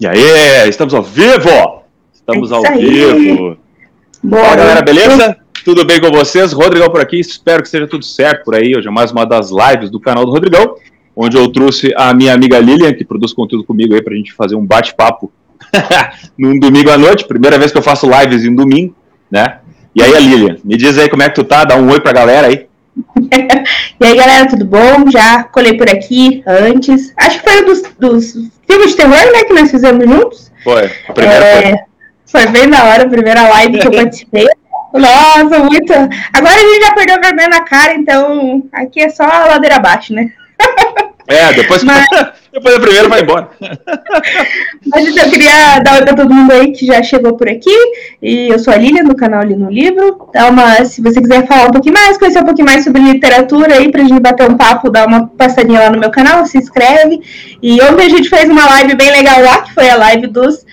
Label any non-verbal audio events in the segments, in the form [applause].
E aí, estamos ao vivo! Estamos É ao vivo! Boa galera, beleza? Tudo bem com vocês? Rodrigão por aqui, espero que seja tudo certo por aí. Hoje é mais uma das lives do canal do Rodrigão, onde eu trouxe a minha amiga Lilian, que produz conteúdo comigo aí pra gente fazer um bate-papo [laughs] num domingo à noite. Primeira vez que eu faço lives em domingo, né? E aí, a Lilian, me diz aí como é que tu tá, dá um oi pra galera aí. E aí, galera, tudo bom? Já colei por aqui antes. Acho que foi um dos, dos filmes de terror, né, que nós fizemos juntos. Foi, a primeira foi. É, foi bem da hora, a primeira live que eu [laughs] participei. Nossa, muito. Agora a gente já perdeu a vergonha na cara, então aqui é só a ladeira abaixo, né? É, depois, Mas- [laughs] depois da primeira vai embora. Mas então, eu queria dar oi pra todo mundo aí que já chegou por aqui. E eu sou a Lilian, do canal Ali no Livro. Dá uma, se você quiser falar um pouquinho mais, conhecer um pouquinho mais sobre literatura aí, pra gente bater um papo, dá uma passadinha lá no meu canal, se inscreve. E ontem a gente fez uma live bem legal lá, que foi a live dos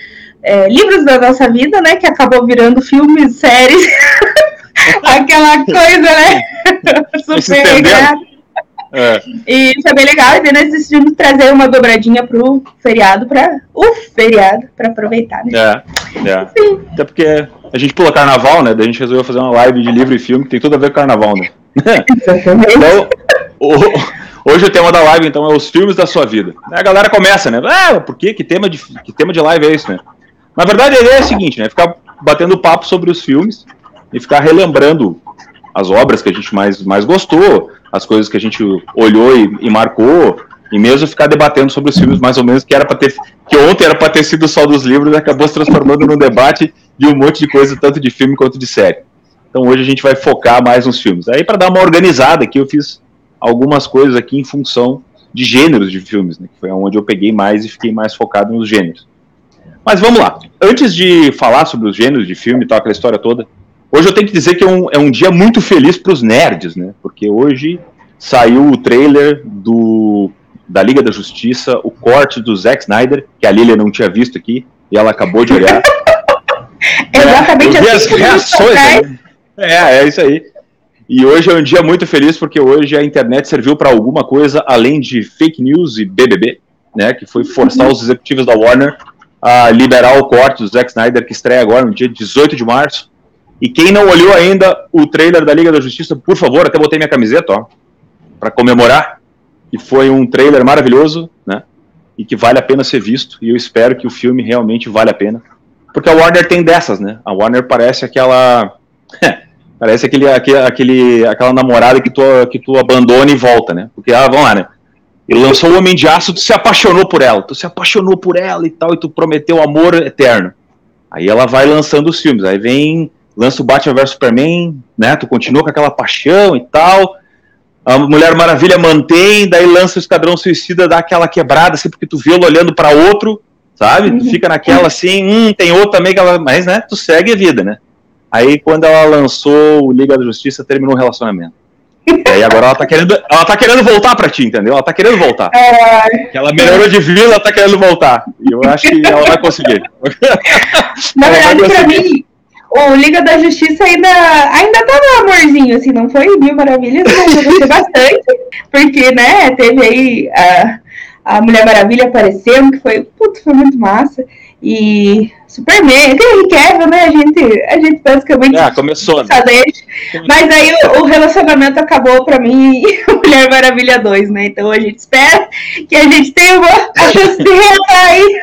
é, livros da nossa vida, né? Que acabou virando filmes, séries. [laughs] Aquela coisa, né? [laughs] Super. É. E foi bem legal, e daí nós decidimos trazer uma dobradinha pro feriado, pra, o feriado, pra aproveitar, né? É, é. Até porque a gente pula carnaval, né? Daí a gente resolveu fazer uma live de livro e filme que tem tudo a ver com carnaval, né? Exatamente. Então, o- hoje o tema da live, então, é os filmes da sua vida. Aí A galera começa, né? Ah, por quê? Que tema de, que tema de live é esse, né? Na verdade, a ideia é a seguinte, né? Ficar batendo papo sobre os filmes e ficar relembrando as obras que a gente mais, mais gostou, as coisas que a gente olhou e, e marcou, e mesmo ficar debatendo sobre os filmes mais ou menos que era para ter que ontem era para ter sido só dos livros acabou se transformando num debate de um monte de coisa, tanto de filme quanto de série. Então hoje a gente vai focar mais nos filmes. Aí para dar uma organizada aqui eu fiz algumas coisas aqui em função de gêneros de filmes, né, que foi onde eu peguei mais e fiquei mais focado nos gêneros. Mas vamos lá. Antes de falar sobre os gêneros de filme e tal, aquela história toda, hoje eu tenho que dizer que é um, é um dia muito feliz para os nerds, né? Porque hoje saiu o trailer do da Liga da Justiça, o corte do Zack Snyder, que a Lilia não tinha visto aqui, e ela acabou de olhar. [laughs] Exatamente É, vi assim as reações. né? É, é isso aí. E hoje é um dia muito feliz porque hoje a internet serviu para alguma coisa além de fake news e BBB, né? Que foi forçar os executivos da Warner a liberar o corte do Zack Snyder que estreia agora no dia 18 de março. E quem não olhou ainda o trailer da Liga da Justiça, por favor, até botei minha camiseta, ó, para comemorar. Que foi um trailer maravilhoso, né? E que vale a pena ser visto. E eu espero que o filme realmente vale a pena. Porque a Warner tem dessas, né? A Warner parece aquela. [laughs] parece aquele, aquele, aquela namorada que tu, que tu abandona e volta, né? Porque, ah, vamos lá, né? Ele lançou o Homem de Aço, tu se apaixonou por ela, tu se apaixonou por ela e tal, e tu prometeu amor eterno. Aí ela vai lançando os filmes, aí vem, lança o Batman vs Superman, né? Tu continua com aquela paixão e tal. A Mulher Maravilha mantém, daí lança o Esquadrão Suicida, dá aquela quebrada, assim, porque tu vê ela olhando pra outro, sabe? Tu Uhum. fica naquela assim, hum, tem outro também que ela. Mas, né, tu segue a vida, né? Aí quando ela lançou o Liga da Justiça, terminou o relacionamento. E aí agora ela tá querendo, ela tá querendo voltar pra ti, entendeu? Ela tá querendo voltar. É, ela melhorou de vida, ela tá querendo voltar. E eu acho que ela vai conseguir. [laughs] na verdade, pra mim, o Liga da Justiça ainda, ainda tava amorzinho, assim, não foi mil maravilhas, mas eu gostei bastante, porque, né, teve aí a, a Mulher Maravilha aparecendo, que foi, putz, foi muito massa, e Superman, aquele Kevin, né, a gente, a gente basicamente É, começou, né? Mas aí o, o relacionamento acabou pra mim [laughs] e Mulher Maravilha 2, né? Então a gente espera que a gente tenha uma chance [laughs] de aí.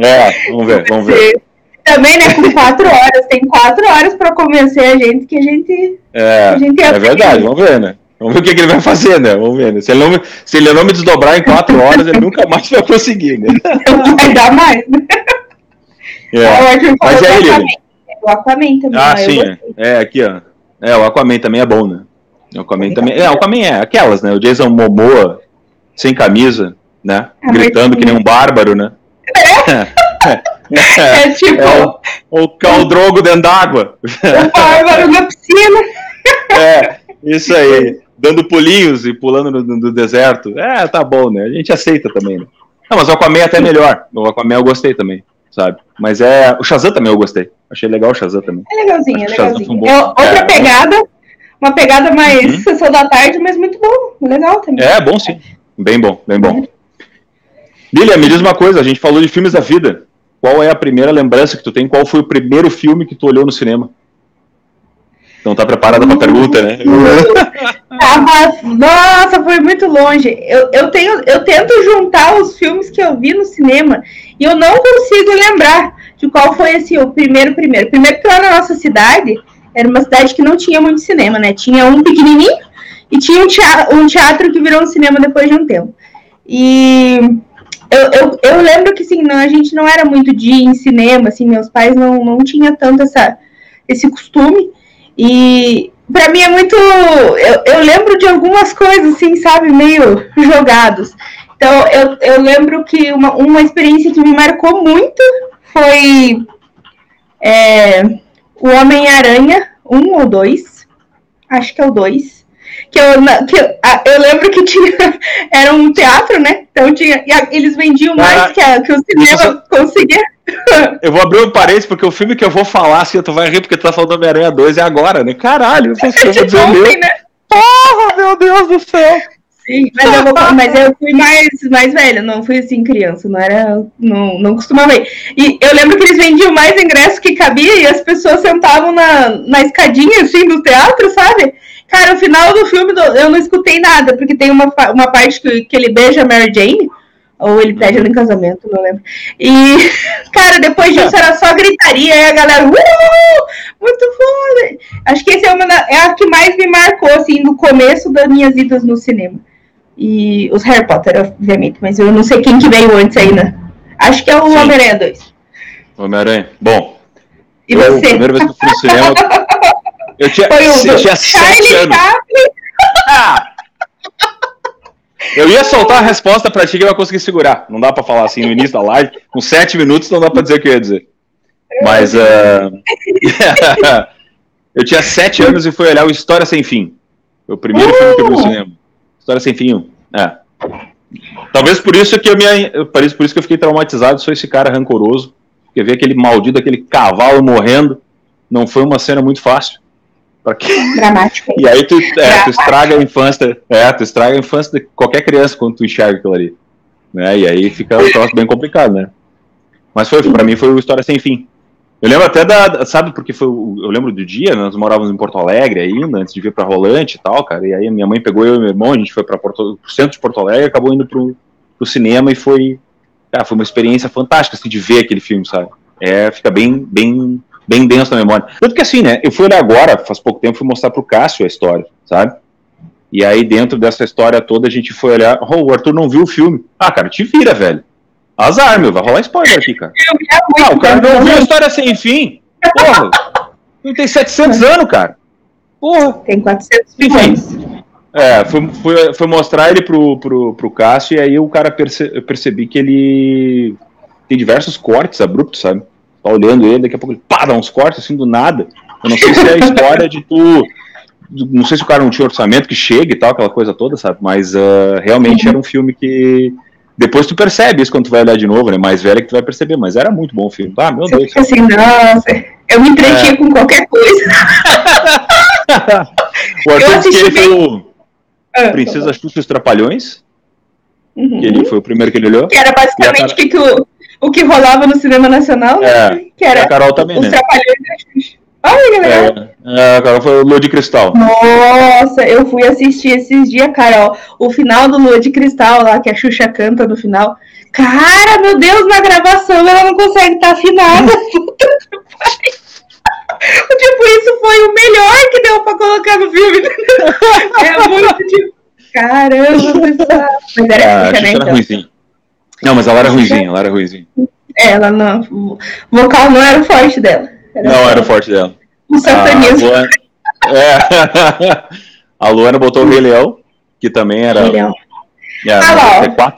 É, vamos ver, vamos ver. Também, né, com quatro horas. Tem quatro horas pra convencer a gente que a gente. É, A gente é verdade, vamos ver, né? Vamos ver o que, que ele vai fazer, né? Vamos ver, né? Se ele, não, me- se ele não me desdobrar em quatro horas, ele nunca mais vai conseguir, né? [laughs] Vai dar mais. né? É. Mas e do Lili? Aquaman. O Aquaman também. Ah, né? Sim, é. É, aqui, ó. É, o Aquaman também é bom, né? O Aquaman também. É, o Aquaman é aquelas, né? O Jason Momoa, sem camisa, né? Ah, Gritando que nem um bárbaro, né? É, [laughs] [laughs] É tipo é o, o caldrogo dentro d'água. o bárbaro na piscina. [laughs] É, isso aí. Dando pulinhos e pulando no, no- deserto. É, tá bom, né? A gente aceita também, né? Não, mas o Aquaman é até melhor. O Aquaman eu gostei também, sabe? Mas é. O Shazam também eu gostei. Achei legal o Shazam também. É legalzinho, é Acho Shazam legalzinho. É outra é, pegada. Uma pegada mais Uhum. sessão da tarde, mas muito bom. Legal também. É, bom sim. Bem bom, bem bom. Lilia, me diz uma coisa, a gente falou de filmes da vida. Qual é a primeira lembrança que tu tem? Qual foi o primeiro filme que tu olhou no cinema? Então tá preparada para a pergunta, né? [laughs] nossa, foi muito longe. Eu, eu, tenho, eu tento juntar os filmes que eu vi no cinema e eu não consigo lembrar de qual foi assim, o primeiro primeiro. Primeiro que lá na nossa cidade era uma cidade que não tinha muito cinema, né? Tinha um pequenininho e tinha um teatro, um teatro que virou um cinema depois de um tempo. E eu, eu, eu lembro que assim, não, a gente não era muito de ir em cinema, assim, meus pais não, não tinham tanto essa, esse costume. E para mim é muito. Eu, eu lembro de algumas coisas, assim, sabe, meio [laughs] jogados. Então, eu, eu lembro que uma, uma experiência que me marcou muito foi é, o Homem-Aranha, um ou dois. Acho que é o dois. Que eu, que eu, eu lembro que tinha. [laughs] Era um teatro, né? Então tinha. Eles vendiam mais que, a, que o cinema conseguia. [laughs] Eu vou abrir um parênteses, porque o filme que eu vou falar, assim, tu vai rir porque tu tá falando do Homem-Aranha 2 é agora, né? Caralho, eu vou dizer ontem, né? Porra, meu Deus do céu! Sim, mas eu, vou, mas eu fui mais, mais velha, não fui assim criança, não era. Não, não costumava ir. E eu lembro que eles vendiam mais ingressos que cabia e as pessoas sentavam na, na escadinha, assim, do teatro, sabe? Cara, no final do filme eu não escutei nada, porque tem uma, uma parte que, que ele beija a Mary Jane. Ou ele pede ela em casamento, não lembro. E, [laughs] cara, depois disso era só gritaria, e a galera, uh, muito foda. Acho que esse é, uma, é a que mais me marcou, assim, no começo das minhas idas no cinema. E os Harry Potter, obviamente, mas eu não sei quem que veio antes né? Acho que é o Homem-Aranha 2. Homem-Aranha. Bom. E eu, você? primeira vez que eu fui no cinema. [laughs] Eu tinha, Foi o eu tinha sete anos. Ah! Eu ia soltar a resposta pra ti que eu ia conseguir segurar. Não dá pra falar assim no início da live. Com sete minutos não dá pra dizer o que eu ia dizer. Mas. Uh... [laughs] eu tinha sete anos e fui olhar o História Sem Fim. Foi o primeiro uh! filme que eu vi no uh! cinema. História Sem Fim. É. Talvez por isso que eu me. Por isso que eu fiquei traumatizado. Sou esse cara rancoroso. Porque ver aquele maldito, aquele cavalo morrendo. Não foi uma cena muito fácil. Que... Dramático. E aí tu, é, tu, estraga a infância, é, tu estraga a infância de qualquer criança quando tu enxerga aquilo ali. Né? E aí fica um troço bem complicado, né? Mas foi, pra mim foi uma história sem fim. Eu lembro até da, sabe, porque foi, eu lembro do dia, nós morávamos em Porto Alegre ainda, antes de vir pra Rolante e tal, cara, e aí minha mãe pegou eu e meu irmão, a gente foi para o centro de Porto Alegre, acabou indo pro, pro cinema e foi, cara, foi uma experiência fantástica, assim, de ver aquele filme, sabe? É, fica bem, bem bem denso na memória. Tanto que assim, né? Eu fui olhar agora, faz pouco tempo, fui mostrar pro Cássio a história, sabe? E aí, dentro dessa história toda, a gente foi olhar. Oh, o Arthur não viu o filme. Ah, cara, te vira, velho. Azar, meu, vai rolar spoiler aqui, cara. Ah, o cara não viu a história sem fim. Porra. Não tem 700 anos, cara. Porra. Tem 400 milhões. É, foi, foi, foi, mostrar ele pro, pro, pro Cássio e aí o cara perce, percebi que ele tem diversos cortes abruptos, sabe? Tá olhando ele, daqui a pouco ele pá, dá uns cortes assim do nada. Eu não sei se é a história de tu. Não sei se o cara não tinha orçamento que chega e tal, aquela coisa toda, sabe? Mas uh, realmente era um filme que. Depois tu percebe isso quando tu vai olhar de novo, né? Mais velha que tu vai perceber, mas era muito bom o filme. Ah, meu Deus. Assim, nossa, eu me entretinha é. com qualquer coisa. [laughs] o Arthur que ele foi o ah, Princesa Xuxa e os Trapalhões. Uhum. Que ele foi o primeiro que ele olhou. Que era basicamente o que, que o, o que rolava no cinema nacional, né? É, que era a Carol também, os né? Trapalhões Olha, galera. É, é, a Carol foi o Lua de Cristal. Nossa, eu fui assistir esses dias, Carol, o final do Lua de Cristal lá, que a Xuxa canta no final. Cara, meu Deus, na gravação ela não consegue estar afinada. [laughs] [laughs] tipo, isso foi o melhor que deu pra colocar no filme. [laughs] é muito tipo, caramba, Mas era ah, Xuxa, né? Então. Não, mas ela era ruimzinha, ela era. É, ela não. O vocal não era o forte dela. Era não, era o forte dela. O satanismo. A Luana, é. [laughs] a Luana botou o Rei Leão, que também era. Rei Leão. É, ah, lá,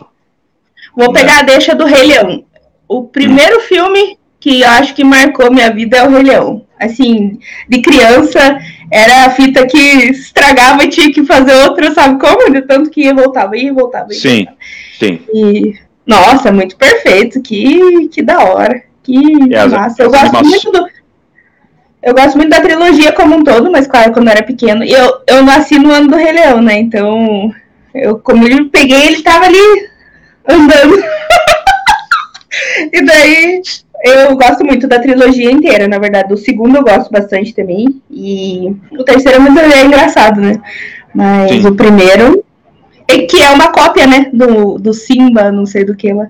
Vou pegar a deixa do Rei Leão. O primeiro hum. filme que eu acho que marcou minha vida é o Rei Leão. Assim, de criança, era a fita que estragava e tinha que fazer outra, sabe como? De tanto que ia, voltava, ia, voltava. Ia, sim, voltava. sim. E nossa, muito perfeito. Que, que da hora. Que massa. Eu gosto muito do. Eu gosto muito da trilogia como um todo, mas claro, quando eu era pequeno. Eu, eu nasci no ano do Rei Leão, né? Então, eu, como eu peguei, ele tava ali andando. [laughs] E daí eu gosto muito da trilogia inteira, na verdade. O segundo eu gosto bastante também. E o terceiro mas é engraçado, né? Mas Sim. o primeiro, que é uma cópia, né? Do, do Simba, não sei do que lá.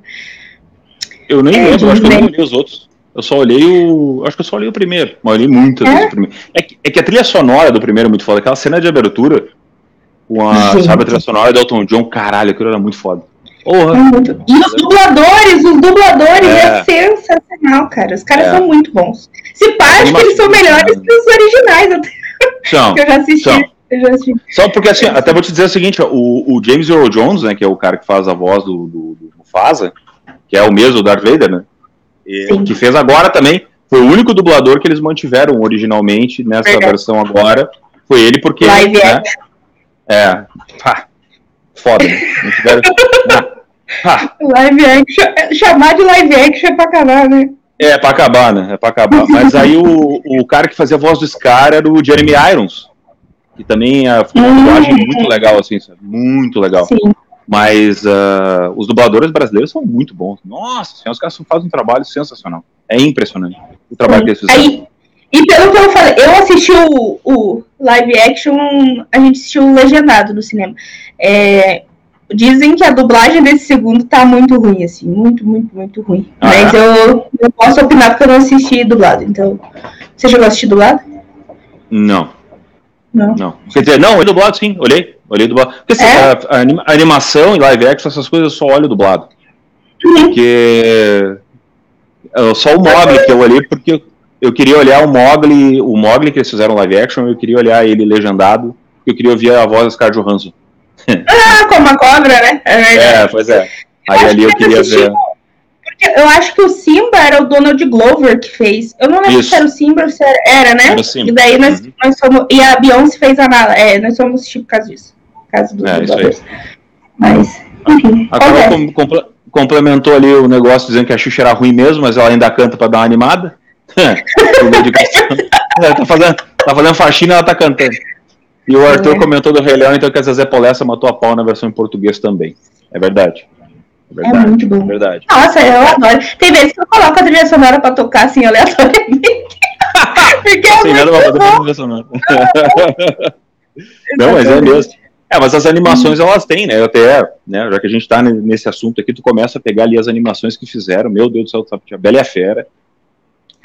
Eu nem é, lembro, acho que eu não olhei os outros. Eu só olhei o. Acho que eu só olhei o primeiro. Mas olhei muitas é? vezes o primeiro. É que, é que a trilha sonora do primeiro é muito foda. Aquela cena de abertura com a, [laughs] sabe, a trilha sonora do Elton John, caralho, aquilo era muito foda. Porra. É e os dubladores, os dubladores é, é sensacional, cara. Os caras é. são muito bons. Se pá, acho que eles são melhores que os originais até. São, [laughs] eu já assisti. São. Assisti. Só porque assim, até vou te dizer o seguinte, ó, o, o, James Earl Jones, né, que é o cara que faz a voz do, do, do Mufasa, que é o mesmo do Darth Vader, né? E, que fez agora também. Foi o único dublador que eles mantiveram originalmente nessa Verdade. versão agora. Foi ele porque. Live né, é. Pá, foda. Não tiveram, [laughs] né? Live action. Chamar de live action é pra acabar, né? É, pra acabar, né? É pra acabar. Mas aí o, o cara que fazia a voz do Scar era o Jeremy Irons. Que também é, hum. dublagem muito legal, assim? Muito legal. Sim. Mas uh, os dubladores brasileiros são muito bons. Nossa senhora, os caras fazem um trabalho sensacional. É impressionante o trabalho Sim. que eles fizeram. E pelo que eu falei, eu assisti o, o live action, a gente assistiu o legendado no cinema. É, dizem que a dublagem desse segundo tá muito ruim, assim, muito, muito, muito ruim. Ah, Mas é? eu, eu posso opinar porque eu não assisti dublado. Então, você chegou a assistir dublado? Não. Não. não. Quer dizer, não, olhei dublado sim, olhei. Olhei dublado. Porque assim, é? a, a, animação e live action, essas coisas eu só olho dublado. Uhum. Porque. Só o Mogli que eu olhei, porque eu queria olhar o Mogli, o Mogli que eles fizeram live action, eu queria olhar ele legendado, eu queria ouvir a voz da Scarlett Johansson. ah, como a cobra, né? É, é pois é. Aí ali eu queria ver. Eu acho que o Simba era o Donald Glover que fez. Eu não lembro Isso. se era o Simba ou se era, era né? Era Simba. E daí nós, uhum. nós somos. E a Beyoncé fez a mala. É, nós somos tipo por causa disso. Por causa do é, isso aí. Mas, enfim. A Carol com, complementou ali o negócio dizendo que a Xuxa era ruim mesmo, mas ela ainda canta pra dar uma animada. [laughs] é, tá, fazendo, tá fazendo faxina ela tá cantando. E o Arthur é. comentou do Rei Leão, então que a Zezé Polessa matou a pau na versão em português também. É verdade. É, verdade. é muito bom. Verdade. Nossa, eu adoro. Tem vezes que eu coloco a trilha sonora pra tocar assim aleatoriamente. [laughs] Porque é Sem muito nada pra fazer trilha sonora. [laughs] Não, mas é mesmo. É, mas as animações elas têm, né? Até, né, já que a gente tá nesse assunto aqui, tu começa a pegar ali as animações que fizeram, meu Deus do céu, sabe? A Bela e a Fera,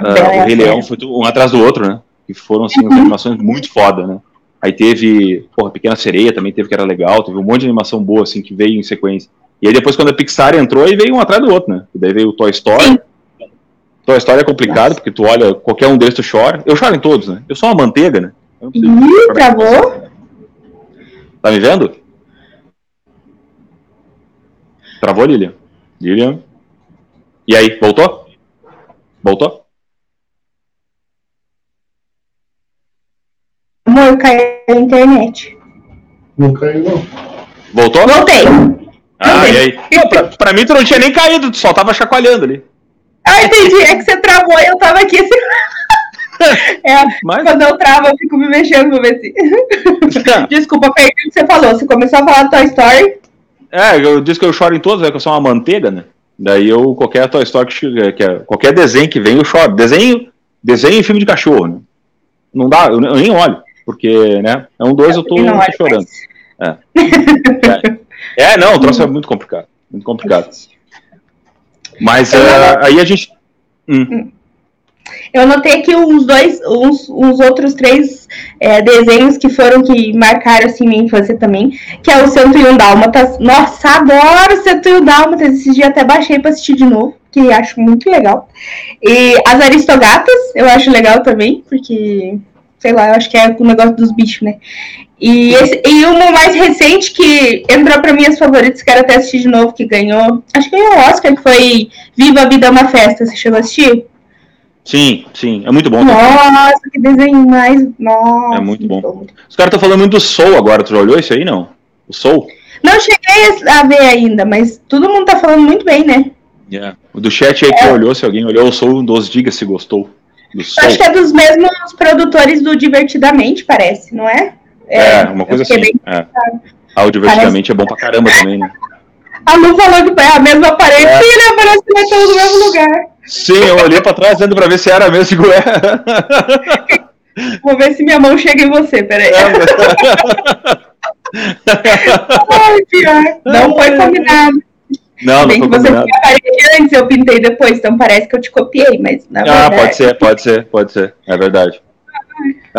uh, o Rei Leão, foi um atrás do outro, né? Que foram, assim, as animações muito foda, né? Aí teve, porra, Pequena Sereia também teve que era legal, teve um monte de animação boa, assim, que veio em sequência. E aí depois, quando a Pixar entrou, aí veio um atrás do outro, né? E daí veio o Toy Story. Sim. Toy Story é complicado, porque tu olha, qualquer um desses tu chora. Eu choro em todos, né? Eu sou uma manteiga, né? Ih, travou? Tá me vendo? Travou, Lilian? Lilian? E aí, voltou? Voltou? Amor, caiu a internet. Não caiu, não. Voltou? Voltei. Ah, e aí? Não, pra, pra, mim tu não tinha nem caído, tu só tava chacoalhando ali. Ah, entendi. É que você travou e eu tava aqui assim. [laughs] É, Mas... quando eu travo, eu fico me mexendo pra ver se. [laughs] Desculpa, perdi o que você falou. Você começou a falar do Toy Story. É, eu disse que eu choro em todos, é que eu sou uma manteiga, né? Daí eu, qualquer Toy Story que, que é, qualquer desenho que vem, eu choro. Desenho, desenho e filme de cachorro, né? Não dá, eu, eu nem olho porque, né, é um dois, eu tô, não, tô chorando. É. [laughs] é. É. não, o troço é muito complicado, muito complicado. Mas uh, aí a gente... Hum. Eu notei aqui uns dois, uns, uns outros três é, desenhos que foram que marcaram assim minha infância também, que é o 101 Dálmatas. Nossa, adoro o 101 Dálmatas. Esse dia até baixei para assistir de novo, que acho muito legal. E as Aristogatas, eu acho legal também, porque sei lá, eu acho que é o negócio dos bichos, né? E, esse, e uma mais recente que entrou para minhas favoritas, quero até assistir de novo, que ganhou, acho que ganhou o Oscar, que foi Viva a Vida é uma Festa. Você chegou a assistir? Sim, sim, é muito bom. Nossa, também. que desenho mais. Nossa, é muito bom. Os caras estão falando muito do Soul agora, tu já olhou isso aí, não? O Soul? Não cheguei a ver ainda, mas todo mundo tá falando muito bem, né? Yeah. O do chat aí é. que olhou, se alguém olhou o Soul, dos diga se gostou. Acho que é dos mesmos produtores do Divertidamente, parece, não é? É, é uma coisa assim. Bem... É. Ah, Divertidamente parece... é bom pra caramba também, né? A Lu falou que é a mesma parede é. e ele aparece no mesmo lugar. Sim, eu olhei pra trás dentro pra ver se era mesmo. Digo, é. [laughs] Vou ver se minha mão chega em você, peraí. É, Ai, pior. Não foi combinado. Não, Bem não que você combinado. antes, eu pintei depois, então parece que eu te copiei, mas na Ah, verdade... pode ser, pode ser, pode ser. É verdade.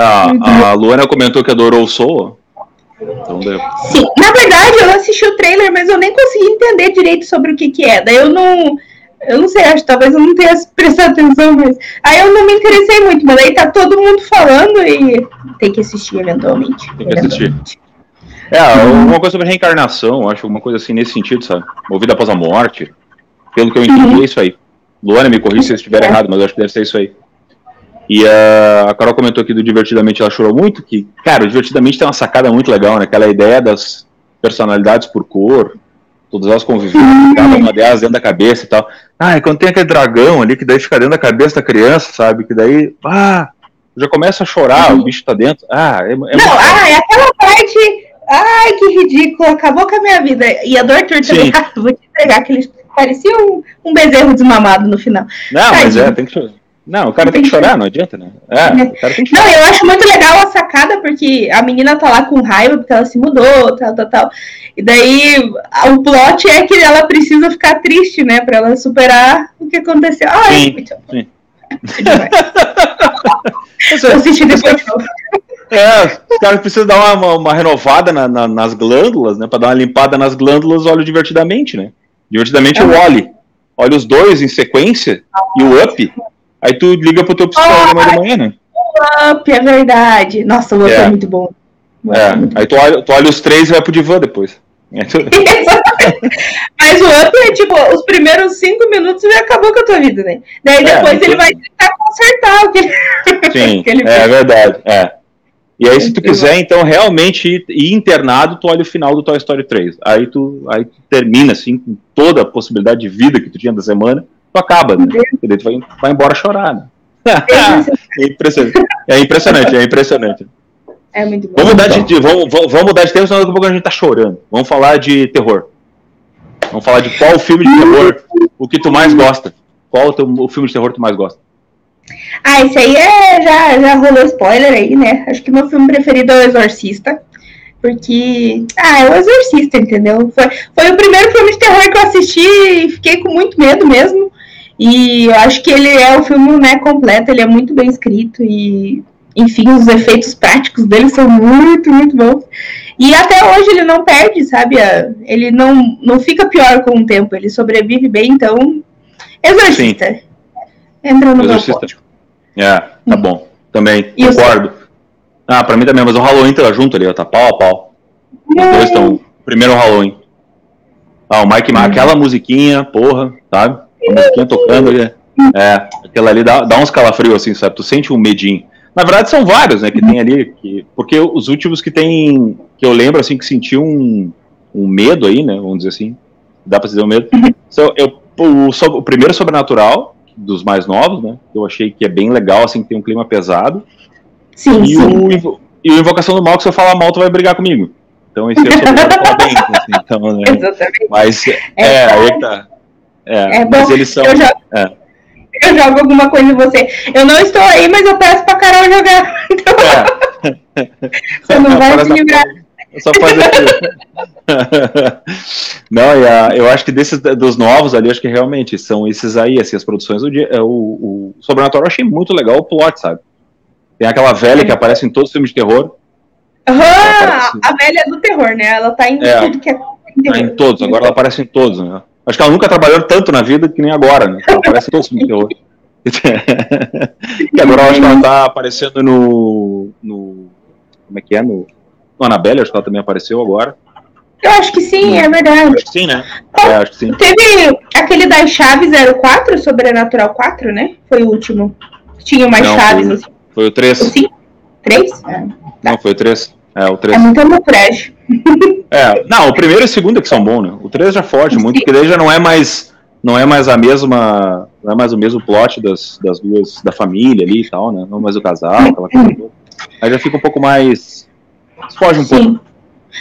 Ah, a Luana comentou que adorou o Soul. Então deu. Sim, na verdade eu assisti o trailer, mas eu nem consegui entender direito sobre o que que é. Daí eu não... Eu não sei, acho que talvez eu não tenha [laughs] prestado atenção, mas... Aí eu não me interessei muito, mas aí tá todo mundo falando e tem que assistir eventualmente. Tem que assistir. eventualmente. É, alguma coisa sobre reencarnação, acho alguma coisa assim nesse sentido, sabe? Movida após a morte. Pelo que eu entendi, Uhum. é isso aí. Luana, me corrija se eu estiver errado, mas eu acho que deve ser isso aí. E ah, a Carol comentou aqui do Divertidamente, ela chorou muito, que, cara, o Divertidamente tem uma sacada muito legal, né? Aquela ideia das personalidades por cor, todas elas convivendo, cada uma delas dentro da cabeça e tal. Ah, e quando tem aquele dragão ali, que daí fica dentro da cabeça da criança, sabe? Que daí, ah, já começa a chorar, o bicho tá dentro. Ah, é, é Não, ah, é aquela parte. Ai, que ridículo, acabou com a minha vida. E a do Arthur também, vou te entregar que ele parecia um, um bezerro desmamado no final. Não, mas Tadinho. é, tem que chorar. Não, o cara Não tem que tem que chorar, não adianta, né? É, o cara tem que Não, eu acho muito legal a sacada, porque a menina tá lá com raiva, porque ela se mudou, tal, tal, tal. E daí o plot é que ela precisa ficar triste, né? Pra ela superar o que aconteceu. Ai, Sim, muito sim. é, [laughs] assisti depois de novo. é, os caras precisam dar uma, uma- uma renovada na- na- nas glândulas, né? Pra dar uma limpada nas glândulas, olha divertidamente, né? Divertidamente o Oli. Olha os dois em sequência e o Up. Aí tu liga pro teu psicólogo amanhã de manhã, né? Up, é verdade. Nossa, o Up é, É. muito bom. É, muito aí tu olha, tu olha os três e vai pro divã depois. É, Mas o up é tipo, os primeiros cinco minutos já acabou com a tua vida, né? Daí É, depois ele entendi. vai tentar consertar o que ele, [laughs] Sim, que ele é verdade. É. E aí, se tu quiser, então, realmente ir, ir internado, tu olha o final do Toy Story 3. Aí tu, aí tu termina, assim, com toda a possibilidade de vida que tu tinha da semana, tu acaba, né? E daí tu vai, vai embora chorar, né? é impressionante. [laughs] É impressionante, é impressionante. É muito bom. Vamos mudar de, de- vamos, vamos mudar de tema, senão daqui a pouco a gente tá chorando. Vamos falar de terror. Vamos falar de qual filme de terror o que tu mais gosta. Qual o, teu, o filme de terror que tu mais gosta? Ah, esse aí é, já, já rolou spoiler aí, né? Acho que meu filme preferido é O Exorcista. Porque. Ah, é o Exorcista, entendeu? Foi, foi o primeiro filme de terror que eu assisti e fiquei com muito medo mesmo. E eu acho que ele é o filme né, completo, ele é muito bem escrito e, enfim, os efeitos práticos dele são muito, muito bons. E até hoje ele não perde, sabe? Ele não, não fica pior com o tempo, ele sobrevive bem, então. Exorcista. Entra no Exorcista. É, tá bom. Também, E concordo. Ah, pra mim também, mas o Halloween tá junto ali, ó, tá pau a pau. Os dois estão. Primeiro o Halloween. Ah, o Mike, Ma- aquela musiquinha, porra, sabe? A musiquinha tocando ali. É, aquela ali dá, dá uns calafrios assim, sabe? Tu sente um medinho. Na verdade, são vários, né, que tem ali. Que, porque os últimos que tem. Que eu lembro, assim, que senti um, um medo aí, né? Vamos dizer assim. Dá pra dizer um medo. São- eu, o, so- o primeiro sobrenatural, dos mais novos, né? Que eu achei que é bem legal, assim, que tem um clima pesado. Sim, E sim. o, e o Invocação do Mal, que se eu falar mal, tu vai brigar comigo. Então esse obrigado a falar bem. Assim, então, né? Exatamente. Mas é, É, aí que tá. É, É mas bom, eles são. Eu, jogo, É. eu jogo alguma coisa em você. Eu não estou aí, mas eu peço pra Carol jogar. Então É, [laughs] você não vai se livrar. só faz aquilo. [laughs] Não, e a- eu acho que desses dos novos ali, acho que realmente são esses aí, assim, as produções. O, é, o, o Sobrenatural eu achei muito legal o plot, sabe? Tem aquela velha que aparece em todos os filmes de terror. A velha do terror, né? Ela tá em É. tudo que é Tá em todos, agora ela aparece em todos, né? Acho que ela nunca trabalhou tanto na vida que nem agora, né? Ela aparece em todos os filmes de terror. e agora eu acho que ela tá aparecendo no. no como é que é? No, no Annabelle, acho que ela também apareceu agora. Eu acho que sim, é verdade. Acho que sim, né? É, acho que sim. Teve aquele das Chaves 04, Sobrenatural 4, né? Foi o último. Tinha mais Não, chaves, foi- assim. Foi o 3. O 5? 3? É. Não, foi o 3. É, o É 3. muito loucuragem. É, não, o primeiro e o segundo é que são bons, né? O 3 já foge muito, porque daí já não é mais. Não é mais a mesma. Não é mais o mesmo plot das, das duas. Da família ali e tal, né? Não mais o casal, aquela coisa. Aí já fica um pouco mais. Foge um pouco. Sim.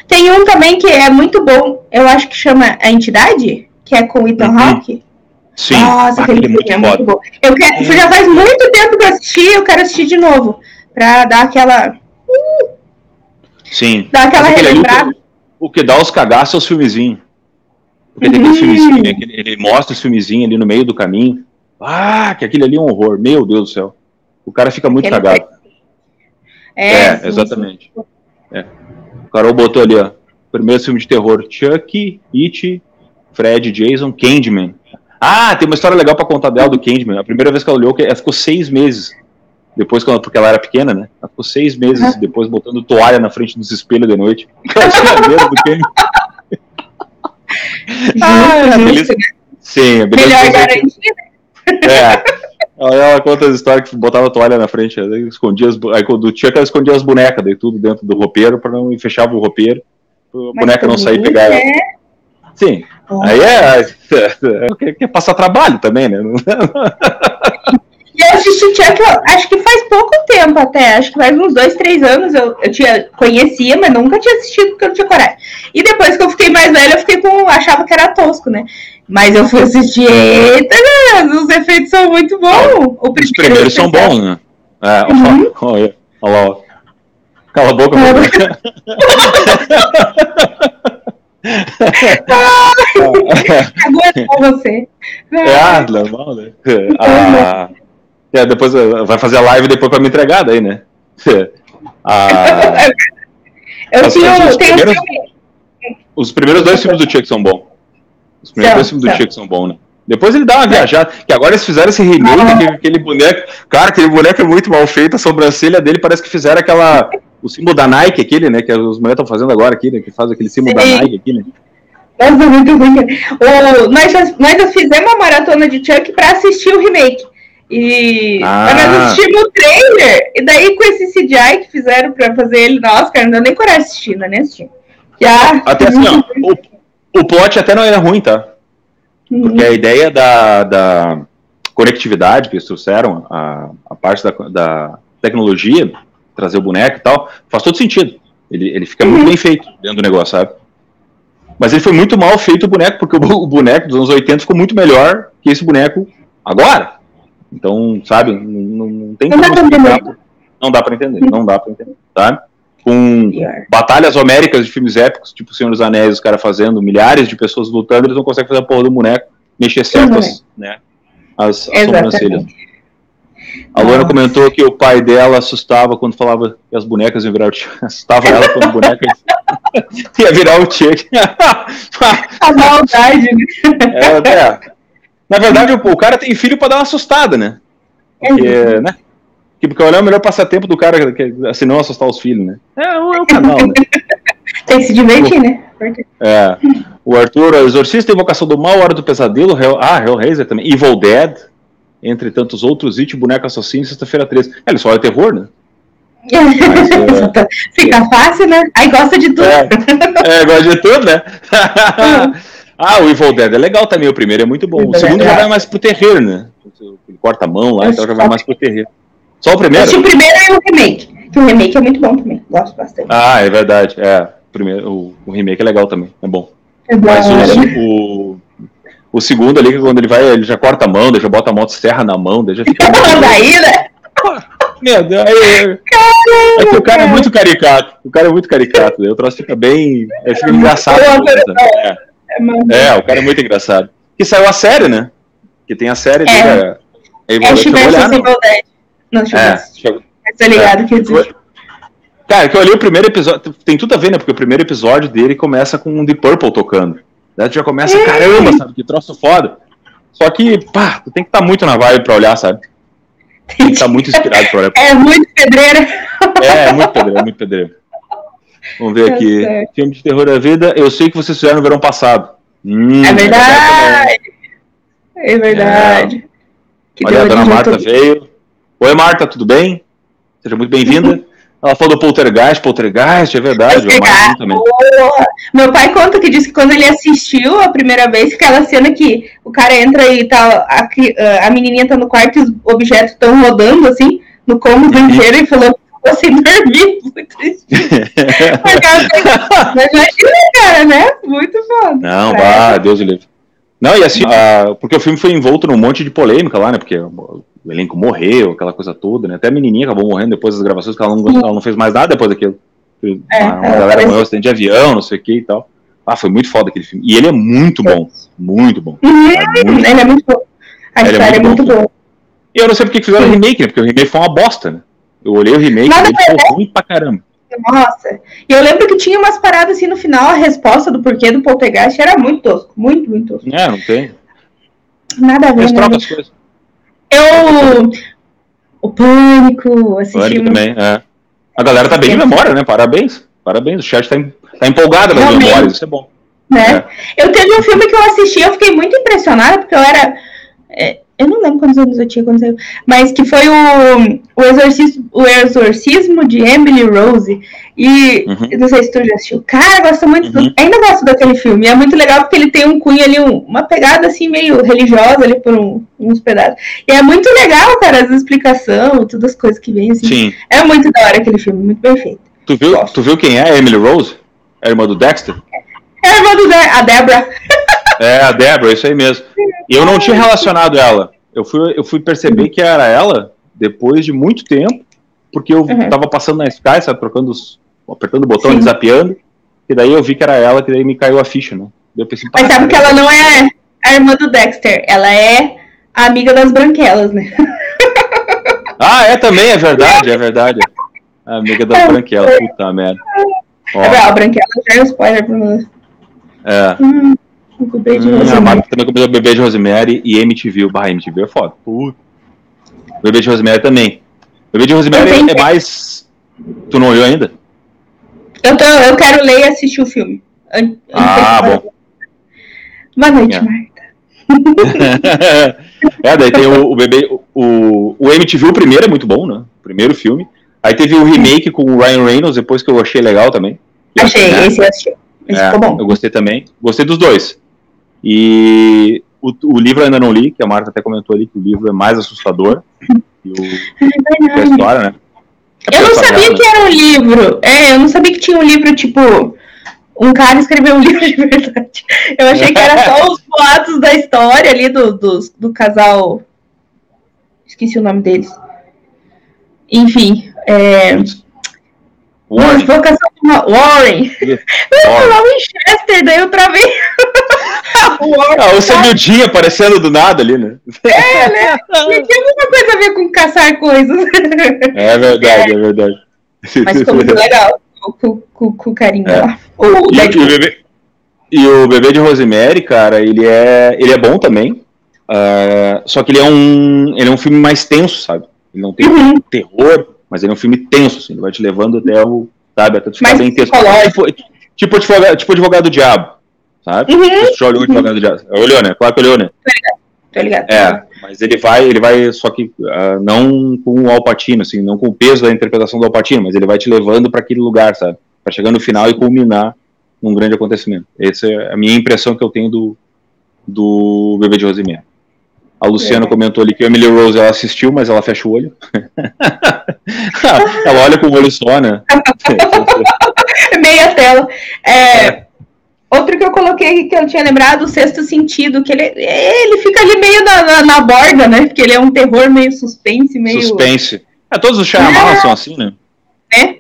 Tem um também que é muito bom, eu acho que chama A Entidade, que é com o Ethan Uhum. Hawke. Sim, Nossa, aquele aquele filme é muito bom. Eu quero, Já faz muito tempo que eu assisti, eu quero assistir de novo. Pra dar aquela. Sim. Dar aquela aquele relembrada. o que dá os cagaços é os filmezinhos. Porque tem aqueles filmezinhos, né, que ele, mostra os filmezinhos ali no meio do caminho. Ah, que aquele ali é um horror. Meu Deus do céu. O cara fica muito Aquele cagado. É, É, sim, exatamente. É. O Carol botou ali, ó. Primeiro filme de terror: Chuck, It, Fred, Jason, Candyman. Ah, tem uma história legal pra contar dela do Candyman. A primeira vez que ela olhou, ela ficou seis meses. Depois, ela- porque ela era pequena, né? Ela ficou seis meses depois botando toalha na frente dos espelhos de noite. [laughs] Ela do. [laughs] Ah, justo, beleza-? Sim, beleza Melhor garantia. É. Aí ela conta as histórias que botava a toalha na frente, aí escondia as, aí quando tinha que ela escondia as bonecas, daí tudo dentro do roupeiro, para não fechava o roupeiro, a boneca não sair e pegar ela. É. Sim. Aí é, [laughs] é, quer, quer passar trabalho também, né? Eu assisti Chuck, acho que faz pouco tempo até, acho que faz uns dois, três anos eu, eu tinha, conhecia, mas nunca tinha assistido porque eu não tinha coragem. E depois que eu fiquei mais velha, eu fiquei com. achava que era tosco, né? Mas eu fui assistir, eita, né? os efeitos são muito bons. O Os primeiros são bons, né? É, Uhum. olha, olha lá. Cala a boca, meu [laughs] [laughs] Aguento com você. É, normal, né? Ah, é, depois eh, vai fazer a live depois pra me entregar daí, né? [laughs] Ah, [laughs] Eu tinha, os tenho primeiros- os primeiros dois filmes do Chuck são bons. Os primeiros dois filmes do. Chuck são bons, né? Depois ele dá uma viajada, que agora eles fizeram esse remake, Ah. aquele, aquele boneco. Cara, aquele boneco é muito mal feito, a sobrancelha dele parece que fizeram aquela. O símbolo da Nike, aquele, né? Que os mulheres estão fazendo agora aqui, né? Que faz aquele símbolo da Sim. Nike aqui, né? Nossa, muito ruim. O, nós, já- nós fizemos uma maratona de Chuck pra assistir o remake. E Ah. mas nós assistimos o trailer, e daí com esse CGI que fizeram pra fazer ele no Oscar, não deu nem coragem de assistir, não é nem assistir. Já. Até assim, ó, [laughs] o, o plot até não era ruim, tá? Uhum. Porque a ideia da, da conectividade que eles trouxeram, a, a parte da, da tecnologia, trazer o boneco e tal, faz todo sentido. Ele, ele fica muito bem feito dentro do negócio, sabe? Mas ele foi muito mal feito o boneco, porque o [laughs] boneco dos anos 80 ficou muito melhor que esse boneco agora. Então, sabe, não, não, tem pra explicar. entender. Não dá pra entender, não dá pra entender, sabe? Com Pior. batalhas homéricas de filmes épicos, tipo Senhor dos Anéis, os caras fazendo, milhares de pessoas lutando, eles não conseguem fazer a porra do boneco mexer certas, né? As, as sobrancelhas. A Luana comentou que o pai dela assustava quando falava que as bonecas iam virar o Chuck. [laughs] Assustava ela quando a boneca [laughs] ia virar o Chuck. [laughs] A maldade, né? É, é. Na verdade, o, o cara tem filho pra dar uma assustada, né? Porque, Uhum. né? Que- Porque olhar é o melhor passatempo do cara, que, assim, não assustar os filhos, né? É, o- é o canal, né? [laughs] Tem que se divertir, né? É. O Arthur, o Exorcista, Invocação do Mal, Hora do Pesadelo, Hell, ah, Hellraiser também, Evil Dead, entre tantos outros, It, Boneco Assassino, Sexta-feira 13. É, ele só é terror, né? [laughs] é- Fica fácil, né? Aí gosta de tudo. É, é gosta de tudo, né? [laughs] ah, o Evil Dead é legal também, o primeiro é muito bom. O segundo Dead já é. vai mais pro terreiro, né? Ele corta a mão lá, então já vai mais pro terreiro. Só o Eu primeiro? assisti o primeiro e o remake. Que o remake é muito bom também. Gosto bastante. Ah, é verdade. É, o, primeiro, o, o remake é legal também, é bom. Mas Agora- o, o, o segundo ali, que quando ele vai, ele já corta a mão, já bota a motosserra na mão, já fica. Daí, né? Meu Deus, aí, é que o cara é muito caricato. O cara é muito caricato. daí O troço fica bem. É, fica engraçado. É, É, mano. é, o cara é muito engraçado. Que saiu a série, né? Que tem a série É. dele. É, aí É você vai Chiverso olhar, não? Evil Dead. Não, eu É, Mas tô ligado que existe. Cara, que eu olhei o primeiro episódio, tem tudo a ver, né? Porque o primeiro episódio dele começa com um The Purple tocando. Daí tu já começa, É. caramba, sabe? Que troço foda. Só que, pá, tu tem que estar muito na vibe pra olhar, sabe? Tem que estar muito inspirado pra olhar. É muito pedreira. É, é muito pedreiro, é muito pedreiro. Vamos ver Tá aqui. certo. Filme de terror da vida, eu sei que vocês fizeram no verão passado. Hum, É verdade. É verdade. Que Olha, a dona Marta tudo. veio. Oi, Marta, tudo bem? Seja muito bem-vinda. [laughs] Ela falou do Poltergeist, Poltergeist, é verdade. Porra. Meu pai conta que disse que quando ele assistiu a primeira vez, aquela cena que o cara entra e tá, a, cri- a menininha tá no quarto e os objetos estão rodando assim, no cômodo inteiro, e falou: ficou sem dormir. Muito triste. [laughs] Mas imagina, cara, né? Muito foda. Não, vá, Deus o livre. Não, e assim, a, porque o filme foi envolto num monte de polêmica lá, né? Porque o elenco morreu, aquela coisa toda, né? Até a menininha acabou morrendo depois das gravações, que ela não, ela não fez mais nada depois daquilo. É, uma, uma galera morreu acidente de avião, não sei o que e tal. Ah, foi muito foda aquele filme. E ele é muito bom. Muito bom. Uhum, é muito ele é muito bom. A ele história é muito, é muito boa. E eu não sei porque que fizeram o remake, né? Porque o remake foi uma bosta, né? Eu olhei o remake e ficou ruim pra caramba. Nossa. E eu lembro que tinha umas paradas assim no final, a resposta do porquê do poltergeist era muito tosco. Muito, muito tosco. É, não tem. Nada a ver. Eles trocam as coisas. Eu. O Pânico, assisti. Pânico também, é. A galera tá bem de memória, né? Parabéns. Parabéns. O chat tá, tá empolgado nas memórias, isso é bom. Né? É. Eu teve um filme que eu assisti, eu fiquei muito impressionada, porque eu era. É, eu não lembro quantos anos eu tinha quando saiu, mas que foi o, o, exorcismo, o exorcismo de Emily Rose. E uhum. não sei se tu já assistiu. Cara, gosto muito. Uhum. Do, ainda gosto daquele filme. É muito legal porque ele tem um cunho ali, um, uma pegada assim meio religiosa ali por um, uns pedaços. E é muito legal, cara, as explicações, todas as coisas que vêm assim. Sim. É muito da hora aquele filme, muito bem feito. Tu viu, tu viu quem é Emily Rose? É a irmã do Dexter? É a irmã do Dexter, a Debra. [laughs] É, a Débora, isso aí mesmo. E eu não tinha relacionado ela. Eu fui, eu fui perceber que era ela depois de muito tempo, porque eu uhum. tava passando na Sky, sabe, trocando os, apertando o botão Sim. e desapiando, e daí eu vi que era ela, que daí me caiu a ficha, né? Eu pensei, Mas sabe que ela não é a irmã do Dexter, ela é a amiga das branquelas, né? [laughs] Ah, é também, é verdade, é verdade. A amiga das branquelas, puta merda. Ó. É, a branquela já é um spoiler pra mim. É. Hum. O bebê de hum, Rosemary. A Marta também começou o bebê de Rosemary e MTV. O barra MTV é foda. Puta. O bebê de Rosemary também. O bebê de Rosemary é, é mais. Tu não olhou ainda? Eu, tô, eu quero ler e assistir o filme. ah, bom. Boa noite, é. Marta. [laughs] é, daí tem o, o bebê. O, o MTV, o primeiro é muito bom, né? O primeiro filme. Aí teve o remake com o Ryan Reynolds, depois que eu achei legal também. Achei, né? esse eu achei. Esse é, ficou bom. Eu gostei também. Gostei dos dois. E o, o, livro eu ainda não li, que a Marta até comentou ali que o livro é mais assustador que, [laughs] o, é que a história, né? É eu não sabia que era um livro. É, eu não sabia que tinha um livro, tipo, um cara escreveu um [laughs] livro de verdade. Eu achei que era só [laughs] os boatos da história ali do, do, do casal. Esqueci o nome deles. Enfim. É... Warren. Warren. Eu falava Winchester, daí eu travei. Ah, o Samildinho aparecendo do nada ali, né? É, né? E tinha alguma coisa a ver com caçar coisas. É verdade, é, é verdade. Mas ficou muito legal com, com, com o carinho é. lá. O, e, o bebê, e o bebê de Rosemary, cara, ele é, ele é bom também. Uh, só que ele é um. Ele é um filme mais tenso, sabe? Ele não tem uhum. terror, mas ele é um filme tenso, assim, ele vai te levando até o, sabe, até tu ficar bem tenso. Tipo, tipo, advogado, tipo advogado do diabo, sabe? Uhum. Já olhou o diabo. Olhou, né? Claro que olhou, né? Tô ligado. É, mas ele vai, ele vai, só que uh, não com o Alpatino, assim, não com o peso da interpretação do Alpatino, mas ele vai te levando para aquele lugar, sabe? Para chegar no final e culminar num grande acontecimento. Essa é a minha impressão que eu tenho do, do Bebê de Rosemary. A Luciana é. comentou ali que a Emily Rose ela assistiu, mas ela fecha o olho. [laughs] ela olha com o olho só, né? [laughs] Meia tela. É, é. Outro que eu coloquei que eu tinha lembrado, o Sexto Sentido, que ele, ele fica ali meio na, na, na borda, né? Porque ele é um terror meio suspense, meio. Suspense. É, todos os Shyamalan é. são assim, né? É.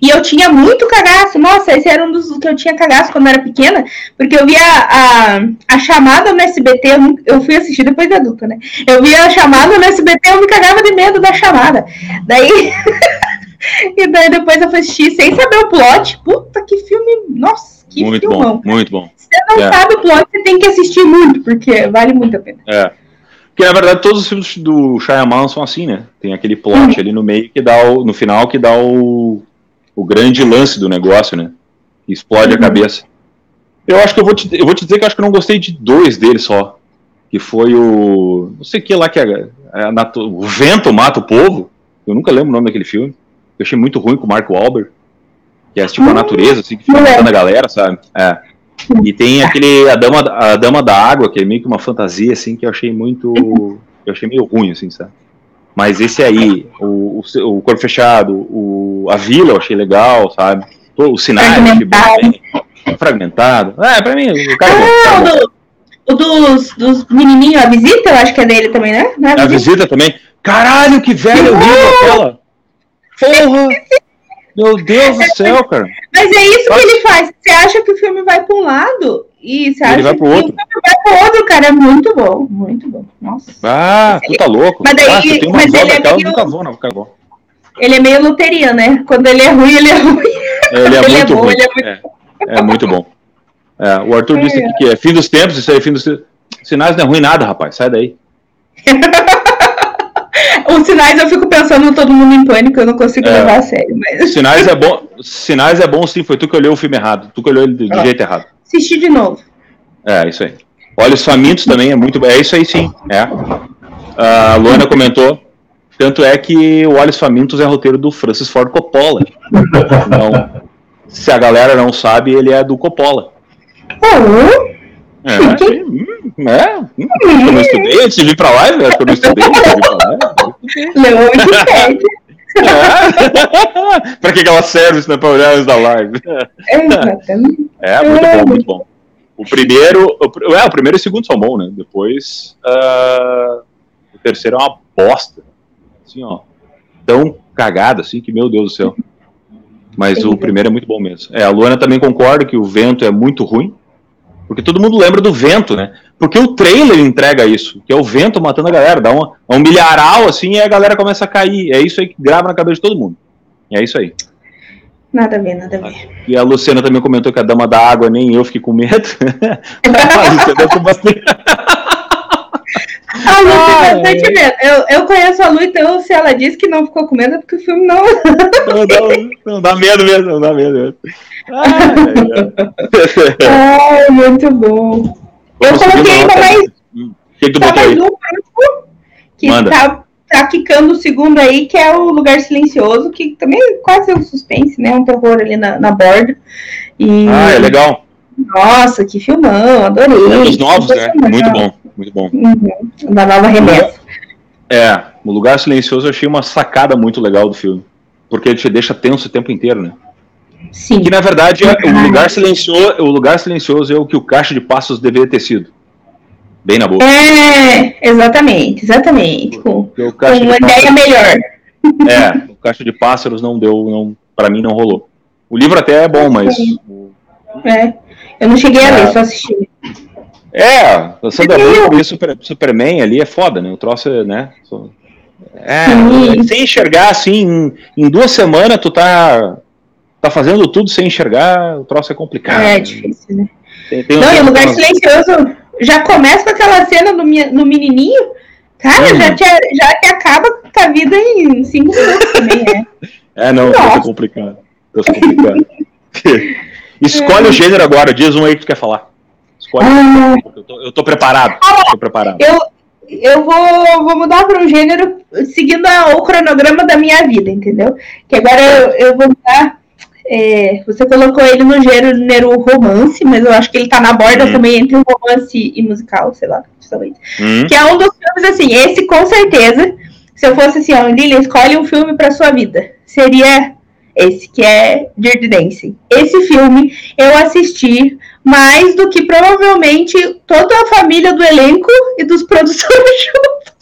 E eu tinha muito cagaço. Nossa, esse era um dos que eu tinha cagaço quando eu era pequena, porque eu via a, a, chamada no SBT, eu, eu fui assistir depois de adulta, né? Eu via a chamada no SBT, eu me cagava de medo da chamada. Daí. [laughs] e daí depois eu fui assistir sem saber o plot. Puta, que filme. Nossa, que muito filmão. Bom, muito bom. Se você não é. sabe o plot, você tem que assistir muito, porque vale muito a pena. É. Porque, na verdade, todos os filmes do Shyamalan são assim, né? Tem aquele plot uhum. ali no meio que dá o, no final que dá o, o grande lance do negócio, né? Que explode uhum. a cabeça. Eu acho que eu vou, te, eu vou te dizer que eu acho que eu não gostei de dois deles só. Que foi o. Não sei o que lá que é. é o vento mata o povo. Eu nunca lembro o nome daquele filme. Eu achei muito ruim com o Mark Wahlberg. Que é tipo a natureza, assim, que fica matando a galera, sabe? É. E tem aquele. A Dama, a Dama da Água, que é meio que uma fantasia, assim, que eu achei muito. Eu achei meio ruim, assim, sabe? Mas esse aí, o, o, o Corpo Fechado, o, a Vila eu achei legal, sabe? Os sinais, Fragmentado. fragmentado. É, pra mim, o cara. Ah, o, do, o dos, dos menininhos, a visita, eu acho que é dele também, né? É A visita também. Caralho, que velho horrível aquela. Porra! Meu Deus do céu, cara. Mas é isso que ele faz. Você acha que o filme vai para um lado e você Ele acha vai que pro o outro. filme vai pro outro, cara. É muito bom, muito bom. Nossa. Ah, tu tá louco. Mas daí- ah, tenho uma mas ele é meio- nunca vou na Cagó. Ele é meio luteriano, né? Quando ele é ruim, ele é ruim. Ele é [laughs] Ele é muito bom, ruim. ele é muito- É, é muito bom. É, o Arthur disse aqui que é fim dos tempos, isso aí é fim dos tempos. Sinais não é ruim nada, rapaz. Sai daí. [laughs] Os sinais eu fico pensando todo mundo em pânico, eu não consigo É. levar a sério. Mas Sinais é bom. Sinais é bom sim, foi tu que olhou o filme errado. Tu que olhou ele do, Ah. jeito errado. assisti de novo. É, isso aí. Olhos Famintos também é muito. É isso aí sim. É. A Luana comentou. Tanto é que o Olhos Famintos é roteiro do Francis Ford Coppola. Então, se a galera não sabe, ele é do Coppola. Oh, É, hum, é, hum, eu não estudei antes de vir pra lá, velho. Eu não estudei antes de vir pra lá. De pede. É. [laughs] pra que, que ela serve se não é pra olhar antes da live? Exatamente. É, muito bom, muito bom. O primeiro. O, é, o primeiro e o segundo são bons, né? Depois. ah, o terceiro é uma bosta. Assim, ó. Tão cagado assim que, meu Deus do céu. Mas o Terrível. primeiro é muito bom mesmo. É, a Luana também concorda que o vento é muito ruim. Porque todo mundo lembra do vento, né? Porque o trailer entrega isso, que é o vento matando a galera, dá uma, um milharal assim e a galera começa a cair. É isso aí que grava na cabeça de todo mundo. É isso aí. Nada a ver, nada a ver. E a Luciana também comentou que a dama da água nem eu fiquei com medo. [laughs] a Luciana bastante. A Lu Ah, tem bastante medo. Eu, eu conheço a Lu, então se ela disse que não ficou com medo, é porque o filme não. Não, não, não dá medo mesmo, não dá medo mesmo. Ai, ai, muito bom. Eu coloquei ainda mais, que, que tá mais um que Manda. tá, tá quicando o segundo aí, que é o Lugar Silencioso, que também é quase um suspense, né? Um terror ali na, na borda. E, Ah, é legal. Nossa, que filmão, adorei. É dos novos, né? Muito bom, muito bom. Uhum, da nova remessa. É, o Lugar Silencioso eu achei uma sacada muito legal do filme. Porque ele te deixa tenso o tempo inteiro, né? Sim. Que na verdade é, o lugar silencioso, o lugar silencioso é o que o caixa de passos deveria ter sido. Bem na boca. É, exatamente, exatamente. Com, com uma ideia melhor. é, [laughs] o caixa de pássaros não deu, não, para mim não rolou. O livro até é bom, mas É. Eu não cheguei a É. ler, só assisti. É, a Sandra Bullock e Super, Superman ali é foda, né? O troço é, né? É, Sim. sem enxergar assim, em, em duas semanas tu tá tá fazendo tudo sem enxergar, o troço é complicado. É difícil, né? Tem, tem Não, tem e o Lugar Silencioso já começa com aquela cena mi- no menininho. Cara, Uhum. já, te, já te acaba com a vida em cinco minutos também, né? [laughs] É, não, Nossa. tá complicado. Tá complicado. [laughs] [laughs] Escolhe o gênero agora, diz um aí que tu quer falar. Ah, Eu tô, eu tô preparado. Tô preparado. eu, eu vou, vou mudar para um gênero seguindo a- o cronograma da minha vida, entendeu? Que agora eu, eu vou mudar. é, você colocou ele no gênero romance, mas eu acho que ele tá na borda Uhum. também entre romance e musical, sei lá, justamente. Hum, Que é um dos filmes, assim, esse com certeza, se eu fosse assim, ó, Lilia, escolhe um filme pra sua vida. Seria esse, que é Dirty Dancing. Esse filme eu assisti mais do que provavelmente toda a família do elenco e dos [laughs] produtores juntos.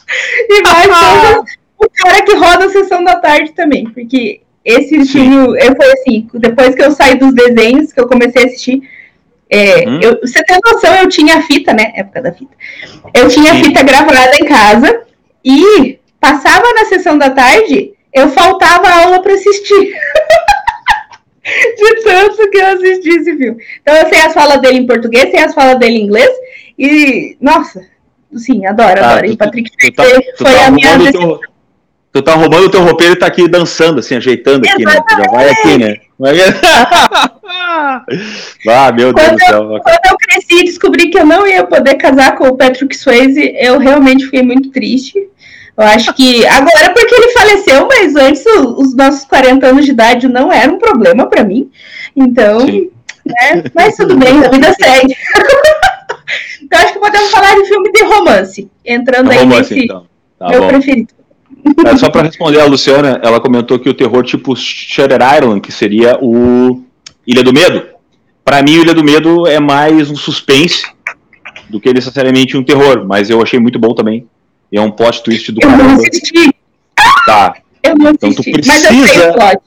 E mais todo o cara que roda a sessão da tarde também, porque esse filme eu, foi assim, depois que eu saí dos desenhos, que eu comecei a assistir, é, Hum. eu, você tem noção, eu tinha a fita, né? Época da fita. Eu tinha a Sim. fita gravada em casa e passava na sessão da tarde, eu faltava aula para assistir. [laughs] [laughs] De tanto que eu assisti esse filme. Então eu sei as falas dele em português, sei as falas dele em inglês. E, nossa, sim, adoro, Ah, adoro. tu- e Patrick tu tá, tu foi tá a minha teu, tu tá arrumando o teu roupeiro e tá aqui dançando, assim, ajeitando aqui, né? Tu Já vai aqui, né? [laughs] Ah, meu Deus do céu. Quando eu cresci e descobri que eu não ia poder casar com o Patrick Swayze, eu realmente fiquei muito triste. Eu acho que agora porque ele faleceu, mas antes os nossos 40 anos de idade não era um problema pra mim. Então, Sim. né? Mas tudo bem, a vida segue. [laughs] então acho que podemos falar de filme de romance, entrando aí Romance, nesse então. Tá meu bom. preferido. É, só para [laughs] responder a Luciana, ela comentou que o terror tipo Shutter Island, que seria o Ilha do Medo. Para mim, o Ilha do Medo é mais um suspense do que necessariamente um terror, mas eu achei muito bom também. E é um plot twist do Eu não assisti. Tá. Eu não Então tu assisti. Mas eu sei precisa- o plot.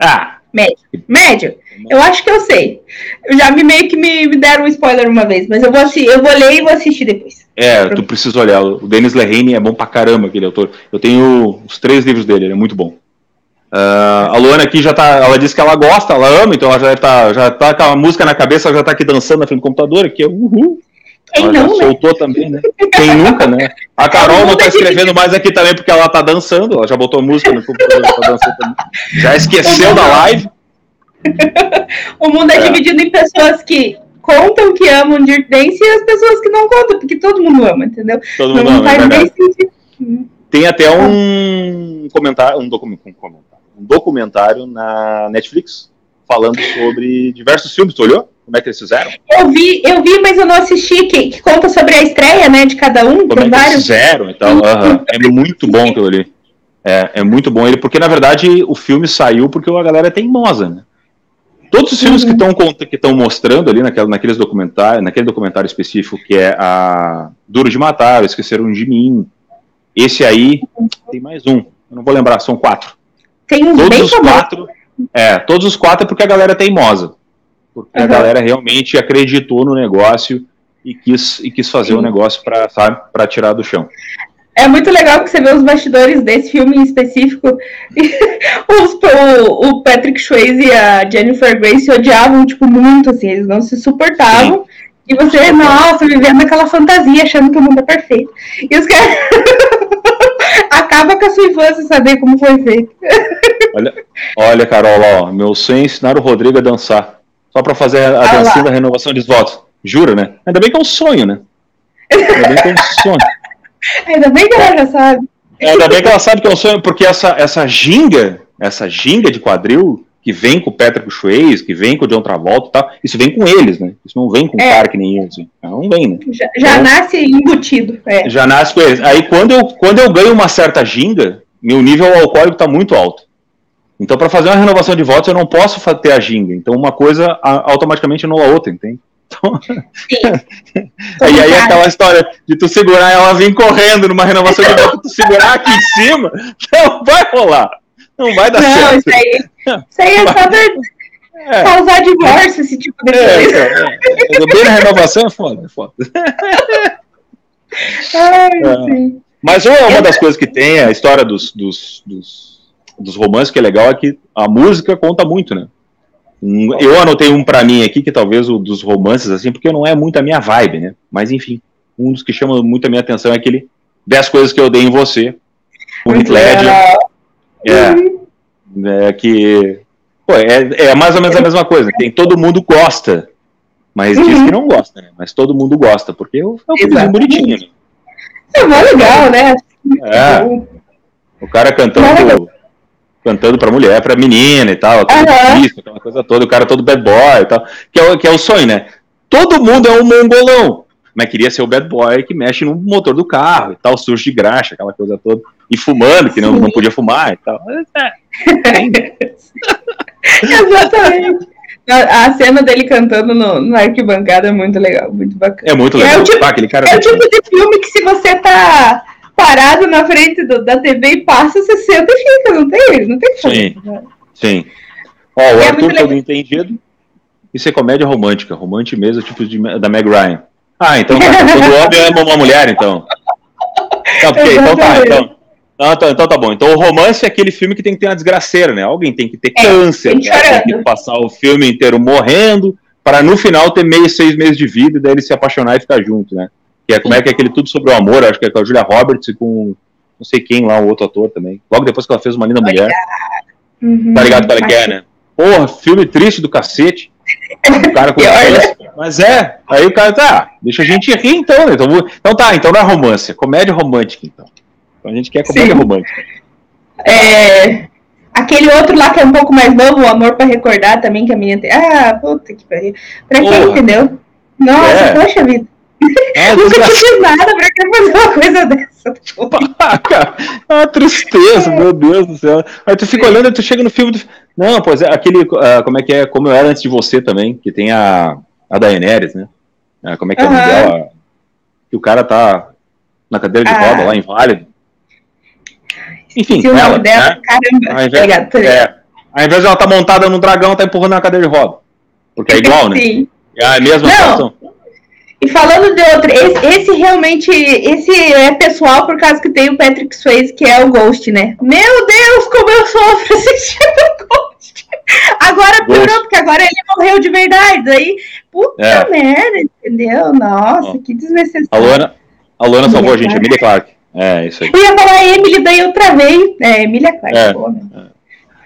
Ah, Médio. Médio? Eu acho que eu sei. Eu já me meio que me, me deram um spoiler uma vez, mas eu vou, assi- eu vou ler e vou assistir depois. é, tu precisa olhar. O Denis Lehane é bom pra caramba, aquele autor. Eu tenho os três livros dele, ele é muito bom. Ah, a Luana aqui já tá. Ela disse que ela gosta, ela ama, então ela já tá, já tá com a música na cabeça, ela já tá aqui dançando na frente do computador, aqui é uhul. Quem ela já não, né? soltou também, né? Quem nunca, né? A Carol não tá escrevendo mais aqui também porque ela tá dançando, ela já botou música no computador, ela tá também. Já esqueceu da live. [laughs] O mundo é, É. dividido em pessoas que contam que amam Dirt Dance e as pessoas que não contam, porque todo mundo ama, entendeu? Todo mundo não ama, é faz verdade. nem sentido. Tem até um comentário, um, docu- um comentário, um documentário na Netflix falando sobre diversos filmes. Tu olhou? Como é que eles fizeram? Eu vi, eu vi, mas eu não assisti, que, que conta sobre a estreia, né, de cada um, Como é que eles fizeram e tal. Aham. É muito bom aquilo ali. É, é muito bom ele, porque na verdade o filme saiu porque a galera é teimosa, né? Todos os filmes que estão que estão mostrando ali naquela, naqueles documentários, naquele documentário específico que é a Duro de Matar, Esqueceram de Mim. Esse aí tem mais um. Eu não vou lembrar, são quatro. Tem uns Todos bem os quatro. É, todos os quatro é porque a galera é teimosa. Porque a Uhum. galera realmente acreditou no negócio e quis, e quis fazer o Sim. negócio para sabe, para tirar do chão. É muito legal que você vê os bastidores desse filme em específico. [laughs] Os- o, o Patrick Swayze e a Jennifer Grace se odiavam, tipo, muito, assim, eles não se suportavam. E você, nossa, vivendo aquela fantasia, achando que o mundo é perfeito. E os caras. [laughs] Acaba com a sua infância saber como foi feito. Olha, Carol, ó, meu sonho é ensinar o Rodrigo a dançar. Só para fazer a, Ah dancinha da renovação de votos. Jura, né? Ainda bem que é um sonho, né? Ainda bem que é um sonho. [laughs] Ainda bem que ela já sabe. É, Ainda bem que ela sabe que é um sonho, porque essa, essa ginga, essa ginga de quadril que vem com o Patrick Swayze, que vem com o John Travolta e tal, isso vem com eles, né? Isso não vem com É. cara que nem eu, assim. Não vem, né? Já, já Então- nasce embutido. É. Já nasce com eles. Aí quando eu, quando eu ganho uma certa ginga, meu nível alcoólico está muito alto. Então, para fazer uma renovação de votos, eu não posso ter a ginga. Então, uma coisa automaticamente anula a outra, entende? Então, Sim. [laughs] e aí aquela história de tu segurar ela vir correndo numa renovação de votos, tu segurar aqui em cima, [laughs] não vai rolar. Não vai dar Não, certo. isso aí, isso aí é só pra É, causar divórcio, esse tipo de é, coisa. é, é, bem na renovação é foda, é foda. [laughs] Ai, É. Mas uma, uma das coisas que tem, a história dos, dos, dos, dos romances que é legal é que a música conta muito, né? Um- Eu anotei um pra mim aqui, que talvez o dos romances, assim, porque não é muito a minha vibe, né? Mas enfim, um dos que chama muito a minha atenção é aquele 10 coisas que eu dei em você. O Heath Ledger. É, é que. Pô, é, é mais ou menos a mesma coisa. Tem todo mundo gosta, mas diz Uhum. que não gosta, né? Mas todo mundo gosta, porque é um filmezinho Exatamente. bonitinho, né? É mó legal, né? É. O cara cantando, cantando pra mulher, pra menina e tal, todo Aham. difícil, aquela coisa toda, o cara todo bad boy e tal, que é, o, que é o sonho, né? Todo mundo é um mongolão, mas queria ser o bad boy que mexe no motor do carro e tal, sujo de graxa, aquela coisa toda, e fumando, que não, Sim. não podia fumar e tal. É, [laughs] Exatamente. A, cena dele cantando no, no arquibancada é muito legal, muito bacana. é muito É legal. o tipo- Ah, aquele cara É o tipo de filme que se você tá parado na frente do- da TV e passa, você senta e fica, não tem, não tem que fazer. Sim. Ó, o É Arthur todo entendido. Isso é comédia romântica, romântica mesmo, tipo de, da Meg Ryan. Ah, então tá. Quando o homem ama uma mulher, então. Tá, porque, então tá, então. Não, tá, então tá bom. Então o romance é aquele filme que tem que ter uma desgraceira, né? Alguém tem que ter É, câncer, tem né? tem que passar o filme inteiro morrendo, para no final ter meio seis meses de vida e daí ele se apaixonar e ficar junto, né? Que é como é que é aquele tudo sobre o amor, acho que é com a Julia Roberts e com não sei quem lá, o outro ator também. Logo depois que ela fez uma linda mulher. Uhum. Tá ligado qual é que é, né? Porra, filme triste do cacete. O cara com [laughs] Pior, né? Mas é, aí o cara tá, deixa a gente rir então, né? Então, então tá, então não é romance, é comédia romântica então. Então a gente quer comédia Sim. romântica. É, aquele outro lá que é um pouco mais novo, o Amor pra Recordar também, que a menina tem. Ah, puta que pariu. Pra quem, entendeu? Nossa, É. poxa vida. Ah, Nunca fiz nada pra que fazer uma coisa dessa. [laughs] Cara, é uma tristeza, meu Deus do céu. Aí tu fica olhando e tu chega no filme. Tu... Não, pois é, aquele. ah, como é que é? Como eu era antes de você também, que tem a, a Daenerys, né? Ah, como é que é o nome dela? Que o cara tá na cadeira de Ah. roda lá, inválido. Enfim, se o nome dela, né? caramba. Ao invés, ligado. é, ao invés de ela tá montada num dragão, tá empurrando na cadeira de roda. Porque é [laughs] igual, né? Sim. É a mesma Não. situação. E falando de outro, esse, esse realmente, esse é pessoal por causa que tem o Patrick Swayze, que é o Ghost, né? Meu Deus, como eu sofro assistindo o Ghost. Agora piorou, porque agora ele morreu de verdade. Daí, puta É. merda, entendeu? Nossa, Ó. que desnecessário. A Luana, a Luana salvou a gente, Emilia Emilia Clarke. É, isso aí. Eu ia falar Emily, daí eu travei. É, Emília Clarke. É. boa, né?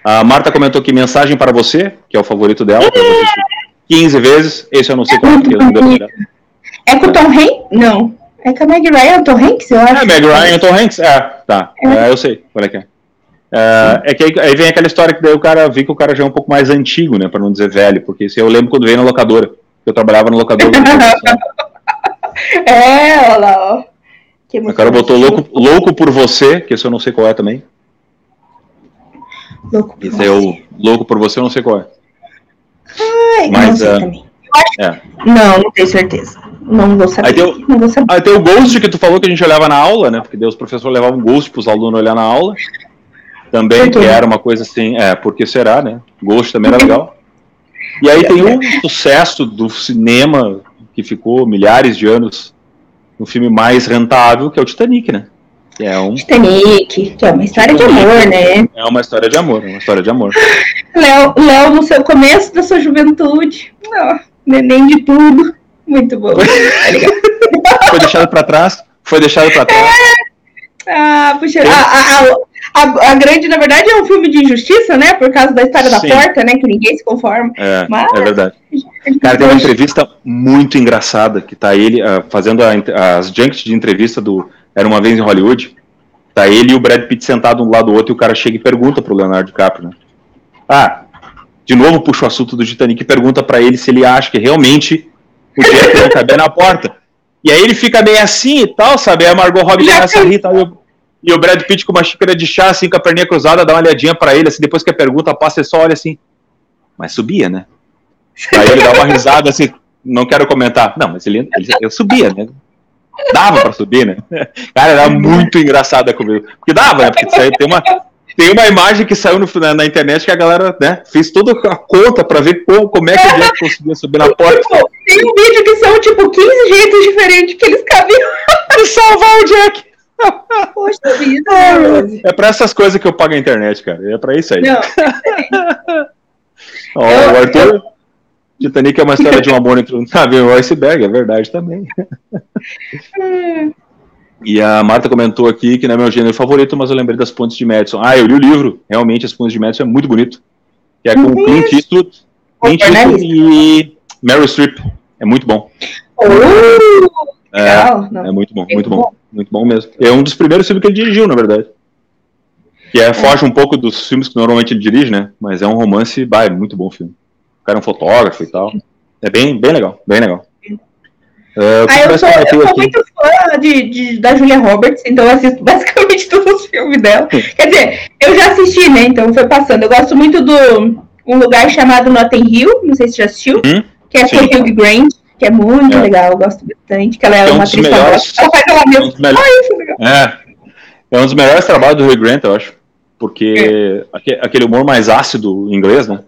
A Marta comentou que mensagem para você, que é o favorito dela, que assisti 15 vezes. Esse eu não sei qual é, porque eu não deu pra olhar. É com o Tom Hanks? Não. É com a Meg Ryan, o Tom Hanks, eu acho. É, Meg Ryan Tom Hanks? É, tá. É, eu sei qual é que é. É, é que aí, aí vem aquela história que daí o cara vi que o cara já é um pouco mais antigo, né? Pra não dizer velho, porque isso eu lembro quando veio na locadora. Eu trabalhava na locadora. [laughs] É, olha lá, ó. Que o cara botou louco, louco por você, que esse eu não sei qual é também. Louco. Esse é o Louco por você, eu não sei qual é. Ai, mas, não sei é, também. É. Não, não tenho certeza. Não vou saber. Aí tem o- Não vou saber. Ah, tem o Ghost que tu falou que a gente olhava na aula, né? Porque daí os professores levavam um Ghost pros alunos olhar na aula. Também, que era uma coisa assim, é, porque será, né? Ghost também era legal. E aí tem um sucesso do cinema que ficou milhares de anos um filme mais rentável, que é o Titanic, né? Que é, um, Titanic, que é uma história de amor, né? é uma história de amor, é uma história de amor. [laughs] Léo, Léo, no seu começo da sua juventude. Ó, neném de tudo. Muito bom. [laughs] Foi deixado pra trás, foi deixado pra trás. Ah, puxa, a, a, a, a grande, na verdade, é um filme de injustiça, né? Por causa da história da Sim. porta, né? Que ninguém se conforma. É, Mas- é verdade. Cara, tem uma entrevista muito engraçada que tá ele ah, fazendo as junkets de entrevista do Era uma vez em Hollywood. Tá ele e o Brad Pitt sentado um do lado do outro e o cara chega e pergunta pro Leonardo DiCaprio, né? Ah, de novo puxa o assunto do Titanic e pergunta pra ele se ele acha que realmente o Jack não caber na porta. E aí ele fica meio assim e tal, sabe? Aí a Margot Robbie começa a rir e tal. E o, e o Brad Pitt com uma xícara de chá, assim, com a perninha cruzada, dá uma olhadinha pra ele, assim, depois que a pergunta passa, ele só olha assim. Mas subia, né? Aí ele dá uma risada assim, não quero comentar. Não, mas ele, ele eu subia, né? Dava pra subir, né? [laughs] Cara, era muito engraçada comigo. Porque dava, né? Porque tem uma, tem uma imagem que saiu no- na, na internet que a galera né, fez toda a conta pra ver como, como é que o Jack conseguia subir na porta Tipo, tem um vídeo que são, tipo, 15 jeitos diferentes que eles cabiam. [laughs] e salvar o Jack. Poxa vida. É pra essas coisas que eu pago a internet, cara. É pra isso aí. Não, [laughs] Ó, eu- o Arthur. Titanic é uma história de um amor entre um navio e um iceberg, é verdade também. [laughs] E a Marta comentou aqui que não é meu gênero favorito, mas eu lembrei das Pontes de Madison. Ah, eu li o livro. Realmente, as Pontes de Madison é muito bonito. Que é com Uhum. Clint Eastwood, Clint Eastwood e Meryl Streep. É muito bom. Oh, É. Não. é muito bom, muito bom. Muito bom mesmo. É um dos primeiros filmes que ele dirigiu, na verdade. Que é, foge um pouco dos filmes que normalmente ele dirige, né? Mas é um romance, bah, é muito bom o filme. O cara é um fotógrafo e tal. É bem, bem legal, bem legal. É, que Ah, eu sou, eu sou aqui? muito fã de, de- da Julia Roberts, então eu assisto [laughs] basicamente todos os filmes dela. Quer dizer, eu já assisti, né? Então foi passando. Eu gosto muito do Um Lugar Chamado Notting Hill, não sei se você já assistiu, Hum? que é Sim. com Hugh Grant, que é muito É. legal, eu gosto bastante, que ela é, É um uma atriz melhores-. Ela faz ela É um mesma. dos melhores- Ah, isso é. É. É um dos melhores trabalhos do Hugh Grant, eu acho. Porque aque- aquele humor mais ácido em inglês, né?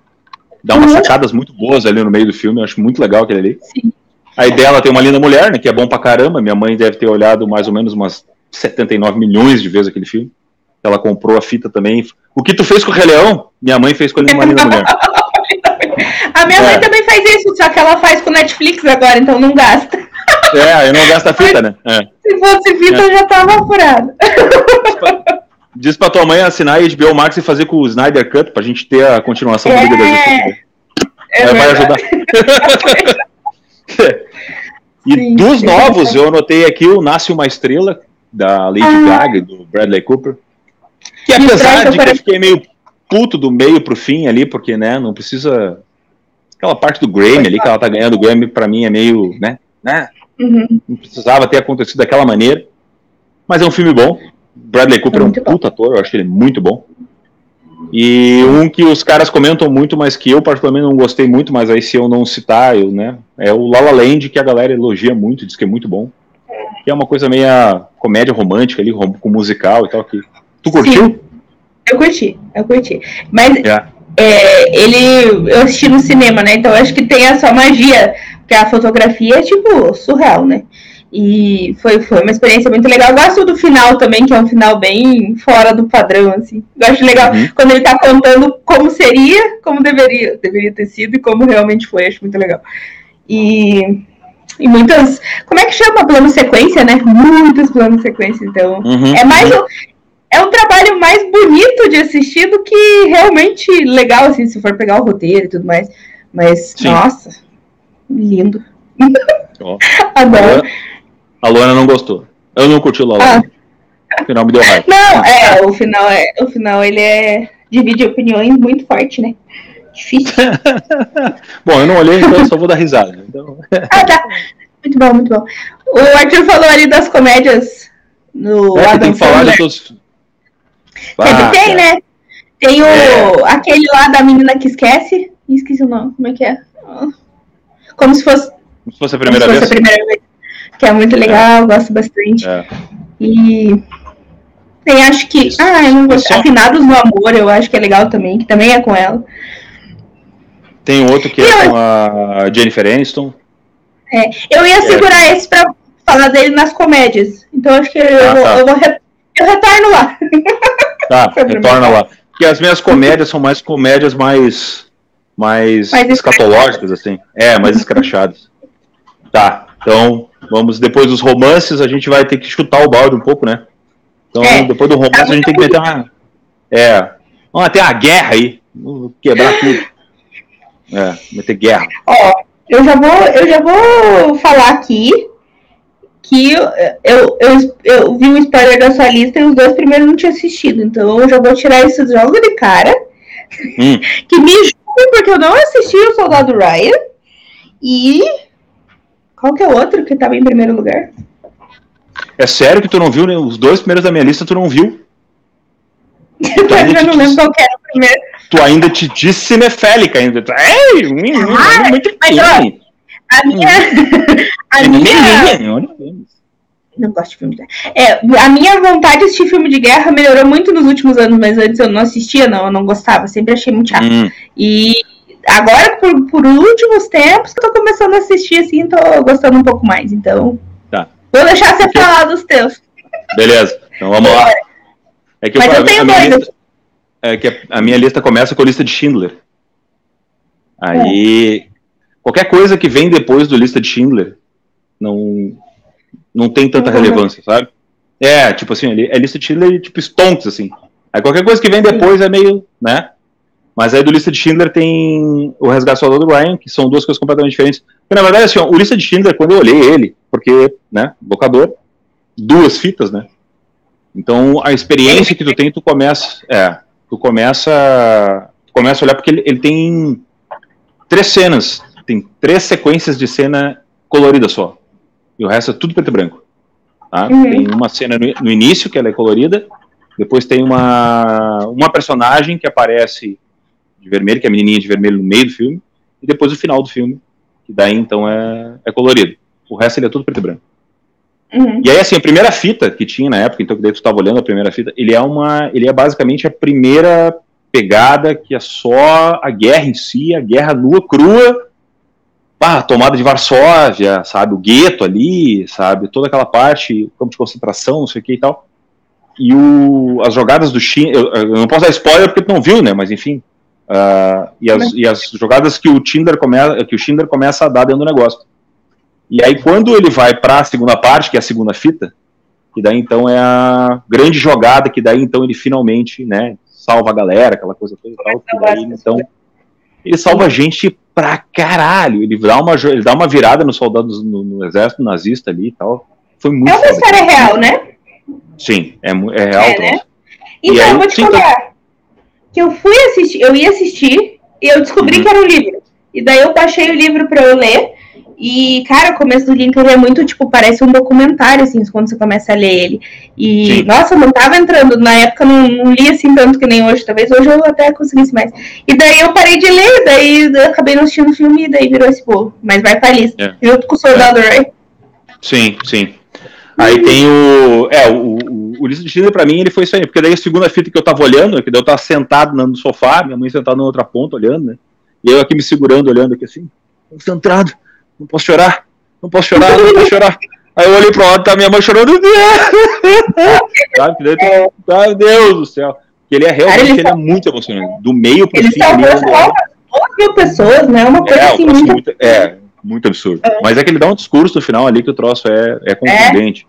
Dá umas Uhum. sacadas muito boas ali no meio do filme, eu acho muito legal aquele ali. Sim. Aí dela tem uma linda mulher, né? Que é bom pra caramba. Minha mãe deve ter olhado mais ou menos umas 79 milhões de vezes aquele filme. Ela comprou a fita também. O que tu fez com o Rei Leão, minha mãe fez com a uma linda mulher. [laughs] A minha mãe É. também faz isso, só que ela faz com Netflix agora, então não gasta. É, eu não gasto a fita, né? É. Se fosse fita, eu já tava furada. Diz pra tua mãe assinar a HBO Max e fazer com o Snyder Cut pra gente ter a continuação da Liga da Justiça. É É, vai ajudar. [laughs] e Sim, dos sim. novos, eu anotei aqui o Nasce Uma Estrela, da Lady Ah. Gaga e do Bradley Cooper. Que apesar de que eu fiquei meio puto do meio pro fim ali, porque, né, não precisa... Aquela parte do Grammy ali, que ela tá ganhando o Grammy, pra mim é meio, né, né, Uhum. Não precisava ter acontecido daquela maneira. Mas é um filme bom. Bradley Cooper é, um muito bom. puta ator, eu acho ele muito bom. E um que os caras comentam muito, mas que eu particularmente não gostei muito, mas aí se eu não citar, eu, né, é o La La Land, que a galera elogia muito, diz que é muito bom. Que é uma coisa meia comédia romântica ali, com musical e tal. Que... Tu curtiu? Eu curti, eu curti. Mas É. é, ele. Eu assisti no cinema, né? Então acho que tem a sua magia. Porque a fotografia é, tipo, surreal, né? E foi, foi uma experiência muito legal. Eu gosto do final também, que é um final bem fora do padrão, assim. Eu acho legal Uhum. quando ele tá contando como seria, como deveria, deveria ter sido e como realmente foi. Acho muito legal. E, e muitas. Como é que chama? Plano sequência, né? Muitos planos sequência. Então, Uhum. é mais um, é um trabalho mais bonito de assistir do que realmente legal, assim, se for pegar o roteiro e tudo mais. Mas, Sim. nossa, lindo. [laughs] Adoro. A Luana não gostou. Eu não curti o La La Ah. O final me deu raiva. Não, é, o final é. O final ele é. divide opiniões muito forte, né? Difícil. [laughs] Bom, eu não olhei, então eu só vou dar risada. Então, Ah, tá. Muito bom, muito bom. O Arthur falou ali das comédias no é, que tem Adam que falar de todos. Ah, tem, né? Tem o. É. aquele lá da menina que esquece. Esqueci o nome. Como é que é? Como se fosse Como se fosse a Como primeira vez. fosse a primeira vez. Que é muito legal, gosto bastante. É. E tem, acho que. Ah, eu não gosto. Só- Afinados no Amor, eu acho que é legal também, que também é com ela. Tem outro que E é eu- com a Jennifer Aniston. Eu ia É. segurar esse pra falar dele nas comédias. Então acho que eu, Ah, vou, tá. eu, vou re- eu retorno lá. [laughs] Tá, retorna lá. Porque as minhas comédias são mais comédias mais. mais, Mais escatológicas, assim. É, mais escrachadas. Tá, então vamos. Depois dos romances, a gente vai ter que chutar o balde um pouco, né? Então, É. depois do romance, a gente tem que meter uma. É. Vamos ter uma guerra aí. Vamos quebrar tudo. É, meter guerra. Ó, eu já vou, eu já vou falar aqui que eu, eu, eu, eu vi um spoiler da sua lista e os dois primeiros não tinha assistido. Então eu já vou tirar esse jogo de cara. Hum. [laughs] Que me julgue porque eu não assisti o Soldado Ryan. E. Qual que é o outro que tava em primeiro lugar? É sério que tu não viu né? os dois primeiros da minha lista, tu não viu? [laughs] Eu ainda te não lembro qual era o primeiro. Tu ainda te disse cinefélica ainda. Tu- Ei, hum, hum, Ah, muito mas, bem. A minha. [laughs] A É minha. Olha, Não gosto de filme de guerra. É, a minha vontade de assistir filme de guerra melhorou muito nos últimos anos, mas antes eu não assistia, não, eu não gostava, sempre achei muito chato. Hum, E agora, por, por últimos tempos, eu tô começando a assistir assim, tô gostando um pouco mais. Então, Tá. vou deixar você falar dos teus. beleza, então vamos lá. É que Mas a- eu tenho a minha dois. lista, é que a, minha lista começa com a lista de Schindler. Aí, qualquer coisa que vem depois do lista de Schindler não, não tem tanta relevância, sabe? É, tipo assim, é lista de Schindler tipo Stonks, assim. Aí qualquer coisa que vem depois é meio, né? Mas aí do lista de Schindler tem o Resgate do Ryan, que são duas coisas completamente diferentes. Porque, na verdade, assim, ó, o lista de Schindler, quando eu olhei ele, porque, né, locador, duas fitas, né? Então, a experiência que tu tem, tu começa, é, tu começa, tu começa a olhar porque ele, ele tem três cenas, tem três sequências de cena colorida só. E o resto é tudo preto e branco. Tá? Uhum. Tem uma cena no, no início que ela é colorida, depois tem uma, uma personagem que aparece de vermelho, que é a menininha de vermelho no meio do filme, e depois o final do filme, que daí então é, é colorido. O resto ele é tudo preto e branco. Uhum. E aí, assim, a primeira fita que tinha na época, então que daí tu estava olhando a primeira fita, ele é uma. Ele é basicamente a primeira pegada que é só a guerra em si, a guerra nua, crua, pá, a tomada de Varsóvia, sabe, o gueto ali, sabe, toda aquela parte, campo de concentração, não sei o que e tal. E o, as jogadas do Schindler, eu, eu não posso dar spoiler porque tu não viu, né, mas enfim. Ah, e, as, e as jogadas que o Schindler começa, que o Schindler começa a dar dentro do negócio. E aí, quando ele vai para a segunda parte, que é a segunda fita, que daí então é a grande jogada, que daí então ele finalmente, né, salva a galera, aquela coisa toda e tal. Que daí, então, ele salva gente pra caralho. Ele dá uma, ele dá uma virada nos soldados no, no exército nazista ali e tal. Foi muito É uma história real, né? Sim, é, é real. É, né? Então, E aí, eu vou te sim, contar que eu fui assistir, eu ia assistir e eu descobri Uhum. que era um livro. E daí eu baixei o livro pra eu ler E, cara, o começo do Lincoln é muito, tipo, parece um documentário, assim, quando você começa a ler ele. E, Sim. nossa, eu não tava entrando. Na época não, não li assim tanto que nem hoje. Talvez hoje eu até conseguisse mais. E daí eu parei de ler, daí eu acabei não assistindo o filme e daí virou esse bolo. Mas vai pra lista. É. Junto com o Soldado é. Ray. Sim, sim. Aí tem o. É, o, o, Lista de Schindler pra mim ele foi isso aí. Porque daí a segunda fita que eu tava olhando, que daí eu tava sentado no sofá, minha mãe sentada na outra ponta olhando, né? E eu aqui me segurando, olhando aqui assim, concentrado não posso chorar, não posso chorar, não posso chorar. Aí eu olhei pro lado, tá minha mãe chorando. Sabe? Meu Deus do céu. Que ele é realmente ele, ele é muito emocionante. Do meio pro ele fim. Ele salvou é... mil pessoas, né? Uma coisa é, assim muito... muito... É, muito absurdo. É. Mas é que ele dá um discurso no final ali que o troço é, é contundente.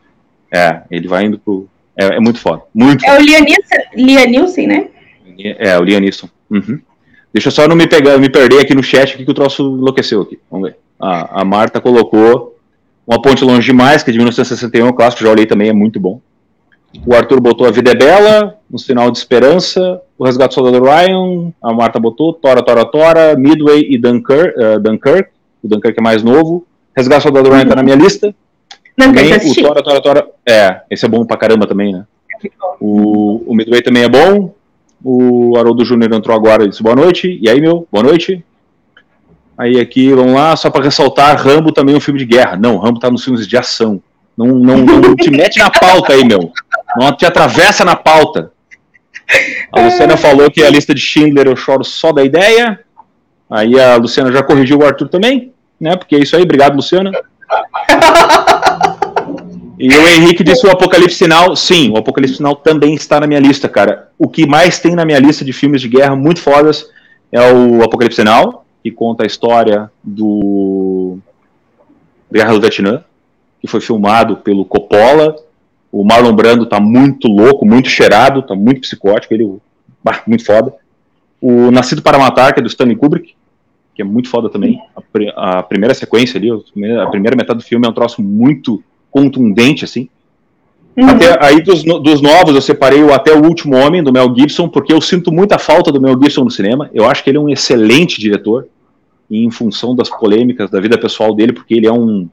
É, é ele vai indo pro. É, é muito foda. Muito é o Lianilson, né? É, o Lianilson. Uhum. Deixa eu só não me pegar, me perder aqui no chat que o troço enlouqueceu aqui. Vamos ver a, a Marta colocou Uma Ponte Longe Demais, que é de 1961, o clássico, já olhei também, é muito bom. O Arthur botou A Vida é Bela, No Sinal de Esperança, O Resgate do Soldado Ryan, a Marta botou Tora, Tora, Tora, Midway e Dunkirk, uh, Dunkirk o Dunkirk é mais novo. Resgate do Soldado Ryan tá na minha lista. Também, o Tora, Tora, Tora, é, esse é bom pra caramba também, né? O, o Midway também é bom. O Haroldo Júnior entrou agora e disse boa noite. E aí, meu, boa noite. Aí aqui, vamos lá, só para ressaltar, Rambo também é um filme de guerra. Não, Rambo tá nos filmes de ação. Não, não, não te mete na pauta aí, meu. Não te atravessa na pauta. A Luciana falou que a lista de Schindler eu choro só da ideia. Aí a Luciana já corrigiu o Arthur também, né? Porque é isso aí, obrigado, Luciana. [laughs] E o Henrique disse o Apocalipse Sinal. Sim, o Apocalipse Sinal também está na minha lista, cara. O que mais tem na minha lista de filmes de guerra muito fodas é o Apocalipse Sinal que conta a história do Guerra do Vietnã, que foi filmado pelo Coppola. O Marlon Brando tá muito louco, muito cheirado, tá muito psicótico, ele bah, muito foda. O Nascido para Matar, que é do Stanley Kubrick, que é muito foda também. A, a primeira sequência ali, a primeira metade do filme é um troço muito contundente, assim. Uhum. Até, aí dos, dos, novos eu separei o Até o Último Homem, do Mel Gibson, porque eu sinto muita falta do Mel Gibson no cinema. Eu acho que ele é um excelente diretor em função das polêmicas da vida pessoal dele, porque ele é um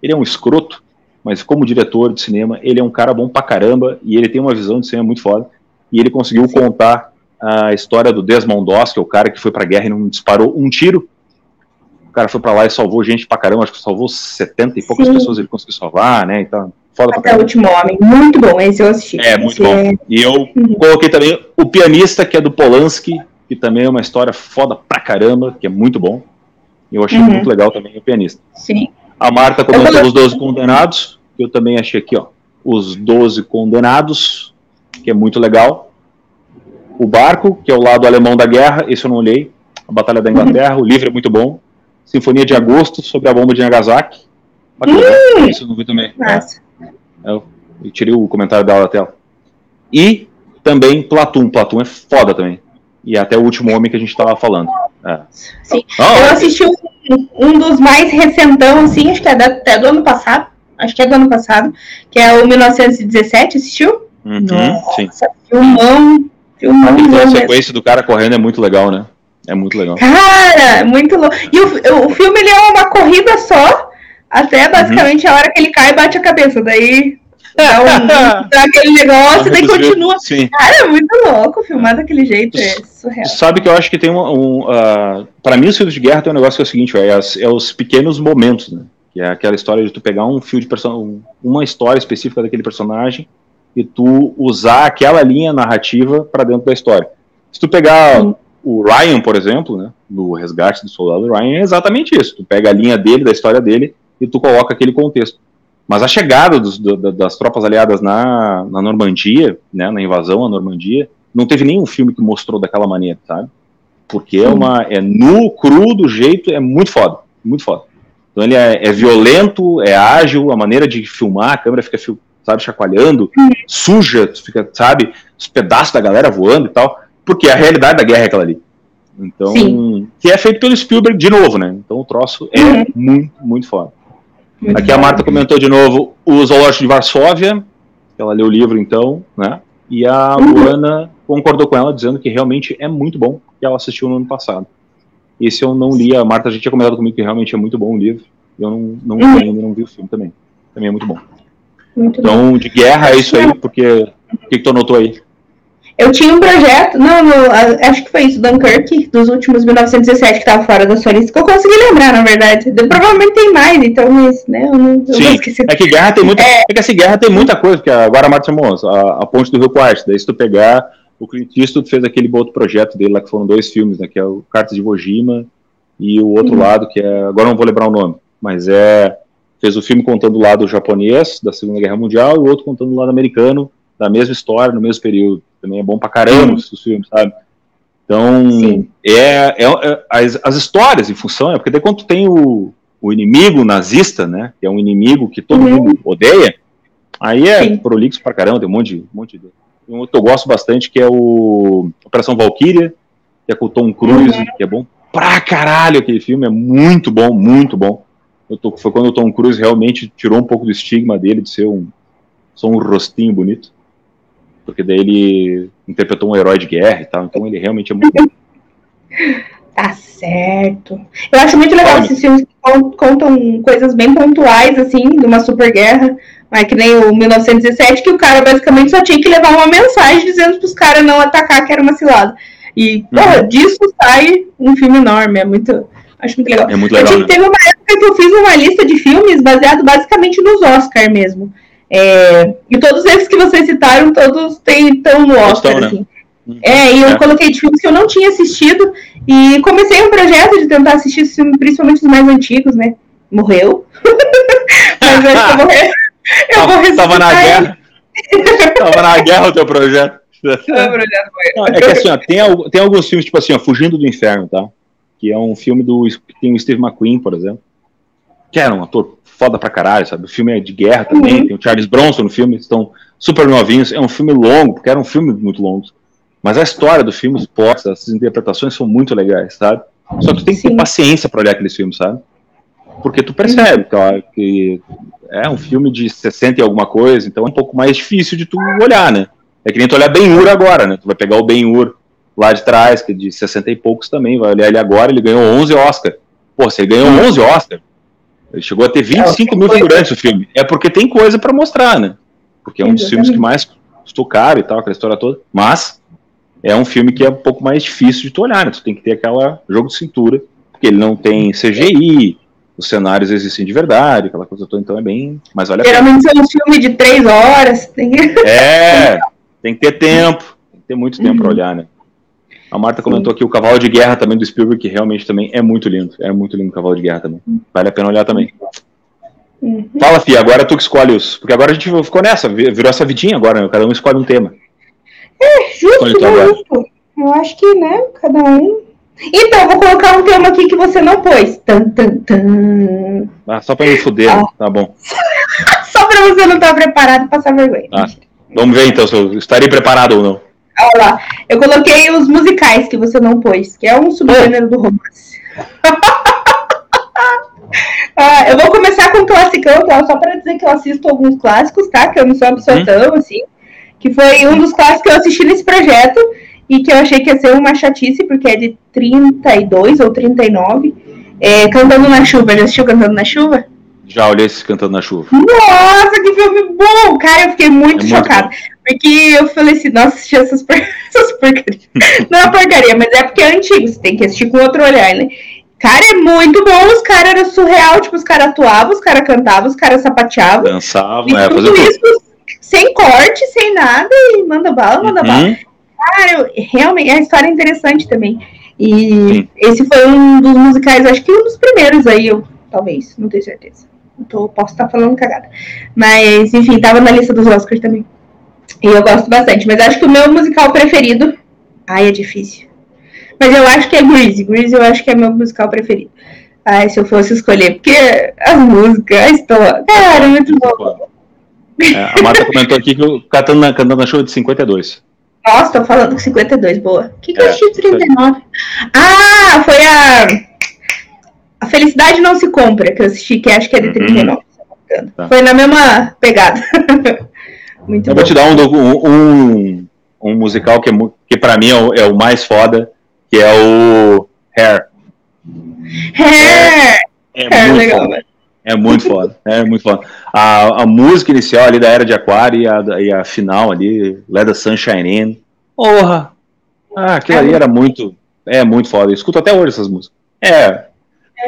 ele é um escroto, mas como diretor de cinema, ele é um cara bom pra caramba e ele tem uma visão de cinema muito foda. E ele conseguiu Sim. contar a história do Desmond Doss, que é o cara que foi pra guerra e não disparou um tiro. O cara foi para lá e salvou gente pra caramba, acho que salvou 70 e poucas Sim. pessoas ele conseguiu salvar, né? Então, foda Até o último homem, muito bom, esse eu assisti. É, muito bom. É... E eu [laughs] uhum. coloquei também o pianista, que é do Polanski, que também é uma história foda pra caramba, que é muito bom. Eu achei uhum. muito legal também o pianista. Sim. A Marta comentou os 12 condenados, que eu também achei aqui, ó. Os 12 condenados, que é muito legal. O barco, que é o lado alemão da guerra, esse eu não olhei. A Batalha da Inglaterra, uhum. o livro é muito bom. Sinfonia de Agosto, sobre a bomba de Nagasaki. Bacana, uhum. Isso eu não vi também. Nossa. É, eu, eu tirei o comentário dela da tela. E também Platum. Platum é foda também. E até o último homem que a gente estava falando. É. Sim. Oh, eu assisti um, um, dos mais recentão, assim, acho que é da, até do ano passado. Acho que é do ano passado, que é o 1917, assistiu? Uhum, Nossa, sim. filmão, filmão. A sequência do cara correndo é muito legal, né? É muito legal. Cara, muito louco. E o, o filme ele é uma corrida só, até basicamente uhum. a hora que ele cai e bate a cabeça. Daí é, um, [laughs] dá aquele negócio, daí continua. Sim. Cara, é muito louco filmar daquele jeito, é surreal. Sabe que eu acho que tem um. um uh, para mim, os filmes de guerra tem um negócio que é o seguinte, é, é os pequenos momentos, né? Que é aquela história de tu pegar um fio de personagem, uma história específica daquele personagem e tu usar aquela linha narrativa para dentro da história. Se tu pegar Sim. O Ryan, por exemplo, né, no Resgate do Soldado Ryan, é exatamente isso. Tu pega a linha dele, da história dele, e tu coloca aquele contexto. Mas a chegada dos, do, das tropas aliadas na, na Normandia, né, na invasão à Normandia, não teve nenhum filme que mostrou daquela maneira, sabe? Porque é uma é nu, cru, do jeito, é muito foda, muito foda. Então ele é, é violento, é ágil, a maneira de filmar, a câmera fica, sabe, chacoalhando, suja, fica, sabe, os pedaços da galera voando e tal, porque a realidade da guerra é aquela ali. Então, Sim. que é feito pelo Spielberg de novo, né? Então o troço é uhum. muito, muito foda. Aqui a Marta comentou de novo o Zoológico de Varsóvia, ela leu o livro então, né? E a uhum. Luana concordou com ela, dizendo que realmente é muito bom, que ela assistiu no ano passado. Esse eu não li, a Marta já tinha comentado comigo que realmente é muito bom o livro. Eu não, não, Uhum. ainda não vi o filme também. Também é muito bom. Muito bom. Então, de guerra é isso aí, porque. O que, que tu anotou aí? Eu tinha um projeto, não, a- acho que foi isso, Dunkirk, dos últimos 1917 que tava fora da sua lista, que eu consegui lembrar, na verdade. De- Provavelmente tem mais, então, mas, né, eu não, eu Sim. não esqueci. É que guerra tem muita. É, que assim, guerra tem muita coisa, porque agora a Marta chamou a, a ponte do Rio Quarte. Daí, se tu pegar, o Clint Eastwood fez aquele outro projeto dele lá, que foram dois filmes, né? Que é o Cartas de Iwo Jima e o outro Uhum. lado, que é. Agora eu não vou lembrar o nome, mas é. Fez o filme contando o lado japonês da Segunda Guerra Mundial e o outro contando o lado americano da mesma história, no mesmo período. Também é bom pra caramba Uhum. os filmes, sabe? Então, Sim. é, é- é- as, as histórias em função, é porque daí quando tem o, o inimigo nazista, né, que é um inimigo que todo Uhum. mundo odeia, aí é Sim. prolixo pra caramba, tem um monte de, um monte de... Tem um outro que eu gosto bastante, que é o Operação Valkyria, que é com o Tom Cruise, Uhum. que é bom pra caralho aquele filme, é muito bom, muito bom. Tô- foi quando o Tom Cruise realmente tirou um pouco do estigma dele de ser um, só um rostinho bonito. Porque daí ele interpretou um herói de guerra e tal, então ele realmente é muito bom. [laughs] Tá certo. Eu acho muito legal esses filmes que con- contam coisas bem pontuais, assim, de uma super guerra. Mas que nem o 1917, que o cara basicamente só tinha que levar uma mensagem dizendo pros caras não atacar, que era uma cilada. E, porra, disso sai um filme enorme. É muito. Acho muito legal. É muito Eu legal, tive, né? teve uma época que eu fiz uma lista de filmes baseado basicamente nos Oscar mesmo. É, e todos esses que vocês citaram, todos estão no Oscar, estão, né? assim. É, e eu É. coloquei de filmes que eu não tinha assistido e comecei um projeto de tentar assistir esses filmes, principalmente os mais antigos, né? Morreu. [laughs] Mas eu acho que eu vou, re- [laughs] eu vou Tava- Tava na guerra. Tava na guerra o teu projeto. [laughs] Não, É que assim, ó, tem, tem alguns filmes, tipo assim, ó, Fugindo do Inferno, tá? Que é um filme do. que tem o Steve McQueen, por exemplo. Que era um ator foda pra caralho, sabe? O filme é de guerra também, Uhum. tem o Charles Bronson no filme, estão super novinhos. É um filme longo, porque era um filme muito longo. Mas a história do filme, os plots, essas interpretações são muito legais, sabe? Só que tu tem que ter Sim. paciência pra olhar aqueles filmes, sabe? Porque tu percebe, claro, que é um filme de 60 e alguma coisa, então é um pouco mais difícil de tu olhar, né? É que nem tu olhar Ben-Hur agora, né? Tu vai pegar o Ben-Hur lá de trás, que é de 60 e poucos também, vai olhar ele agora, ele ganhou 11 Oscar. Pô, se ele ganhou 11 Oscar, ele chegou a ter 25 mil coisa. figurantes o filme. É porque tem coisa pra mostrar, né? Porque é um dos filmes que mais custou caro e tal, aquela história toda. Mas é um filme que é um pouco mais difícil de tu olhar, né? Tu tem que ter aquela jogo de cintura, porque ele não tem CGI, os cenários existem de verdade, aquela coisa toda, então é bem. Mas olha. Geralmente são uns filmes de três horas. Tem... É, tem que ter tempo, tem que ter muito tempo Uhum. pra olhar, né? A Marta comentou aqui o Cavalo de Guerra também do Spielberg, que realmente também é muito lindo. É muito lindo o Cavalo de Guerra também. Vale a pena olhar também. Uhum. Fala, Fia, agora tu que escolhe os. Porque agora a gente ficou nessa, vi- virou essa vidinha agora, né? Cada um escolhe um tema. Justo, Olha, então, agora. justo. Eu acho que, né, cada um. Então, vou colocar um tema aqui que você não pôs. Tan, tan, tan. Ah, só pra me fuder, né? Tá bom. [laughs] Só pra você não estar preparado e passar vergonha. Ah. Vamos ver então se eu estarei preparado ou não. Olha lá. Eu coloquei os musicais que você não pôs, que é um subgênero do romance. [laughs] Ah, eu vou começar com um classicão, tá? Só pra dizer que eu assisto alguns clássicos, tá? Que eu não sou uma pessoa Uhum. tão assim. Que foi um dos clássicos que eu assisti nesse projeto e que eu achei que ia ser uma chatice, porque é de 32 ou 39. É, Cantando na Chuva. Já assistiu Cantando na Chuva? Já olhei esse cantando na chuva. Nossa, que filme bom! Cara, eu fiquei muito, É muito chocada. Porque eu falei assim, nossa, assisti essas, por... [laughs] essas porcarias. [laughs] Não é porcaria, mas é porque é antigo, você tem que assistir com outro olhar, né? Cara, é muito bom, os caras eram surreal, tipo, os caras atuavam, os caras cantavam, os caras sapateavam. Dançavam, é, tudo tudo. isso sem corte, sem nada, e manda bala, manda bala. Uhum. Cara, eu- realmente, a história é interessante também. E Sim. esse foi um dos musicais, acho que um dos primeiros aí, eu, talvez, não tenho certeza. Tô- posso estar falando cagada. Mas, enfim, tava na lista dos Oscars também. E eu gosto bastante. Mas acho que o meu musical preferido. Ai, é difícil. Mas eu acho que é Grease. Grease eu acho que é meu musical preferido. Ai, se eu fosse escolher. Porque as músicas, a história. Cara, é muito bom. É, a Marta comentou aqui que o cantando na, cantando na chuva é de 52. Nossa, tô falando com 52, boa. O que, que eu É, assisti de 39? Ah, foi a. A Felicidade Não Se Compra, que eu assisti, que acho que é de Uhum. 39. se eu não me engano. Tá. Foi na mesma pegada. [laughs] Muito Eu bom. vou te dar um, um, um musical que, é, que pra mim é o, é o mais foda, que é o Hair. É, É, é muito legal, foda. né? É muito foda, é muito foda. A, a música inicial ali da Era de Aquário e a, e a final ali, Let the Sunshine In. Porra! Ah, aquilo ali era muito, é muito foda. Eu escuto até hoje essas músicas. É.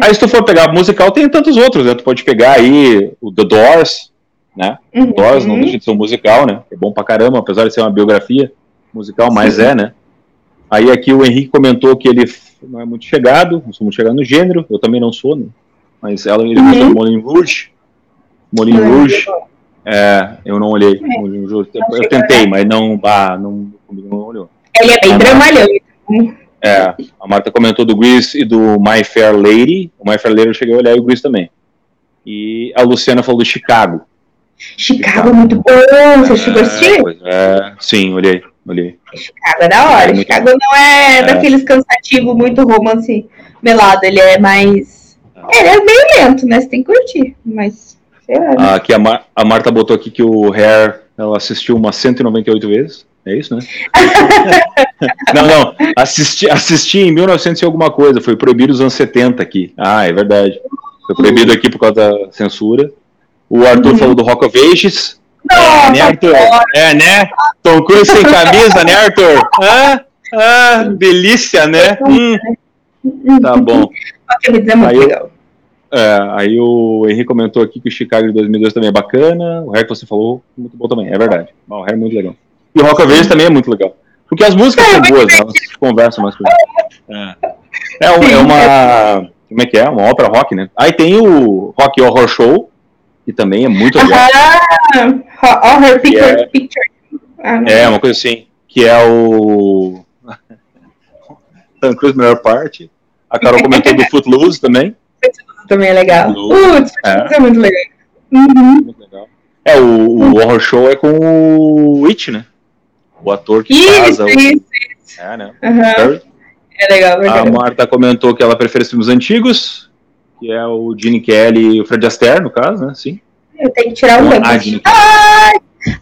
Aí se tu for pegar musical, tem tantos outros, né? Tu pode pegar aí o The Doors, né? Uhum. Doors não deixa de ser um musical, né? É bom pra caramba, apesar de ser uma biografia musical, mas Sim. é, né? Aí aqui o Henrique comentou que ele não é muito chegado, não sou muito chegado no gênero, eu também não sou, né? Mas ela, ele Uhum. do Moulin Rouge. Moulin Moulin Rouge, é, eu não olhei. Rouge. Eu, eu tentei, mas não, ah, não, não olhou. Ele é bem dramalhão. É, a Marta comentou do Grease e do My Fair Lady. O My Fair Lady eu cheguei a olhar e o Grease também. E a Luciana falou do Chicago. Chicago é muito bom. Você chegou a É, assistir? pois é. Sim, olhei, olhei. Chicago é da hora. É muito Chicago não é, É. daqueles cansativos, muito romance melado. Ele é mais. Ele é meio lento, né? Você tem que curtir. Mas, sei lá. né? Ah, Aqui a, Mar- a Marta botou aqui que o Hair ela assistiu umas 198 vezes. É isso, né? [laughs] não, não. Assisti, assisti em 1900 e alguma coisa. Foi proibido os anos 70 aqui. Ah, é verdade. Foi proibido aqui por causa da censura. O Arthur Uhum. falou do Rock of Ages. É, né, Arthur? É, né? Tom Cruise sem camisa, né, Arthur? Ah, ah, delícia, né? Hum, tá bom. É Aí legal. É, aí o Henrique comentou aqui que o Chicago de 2002 também é bacana. O Hair que você falou, muito bom também. É verdade. O Hair é muito legal. E o Rock of Ages também é muito legal. Porque as músicas É, são boas, né? Elas conversam mais com É. É, é uma. Como é que é? Uma ópera rock, né? Aí tem o Rock Horror Show, que também é muito legal. Ah, All Her Picture. é-. Ah, não. É, uma coisa assim, que é o. [laughs] Tom Cruise, melhor parte. A Carol [laughs] comentou do Footloose também. Também é legal. Footloose. Putz, É. É muito legal. Uhum. Muito legal. É, o, o Horror Show é com o It, né? O ator que Isso, casa o. isso. É, né? Aham. É legal, A verdade. Marta comentou que ela prefere os filmes antigos, que é o Gene Kelly e o Fred Astaire, no caso, né? Sim. Eu tenho que tirar o Ah, tempo. Gene Ai!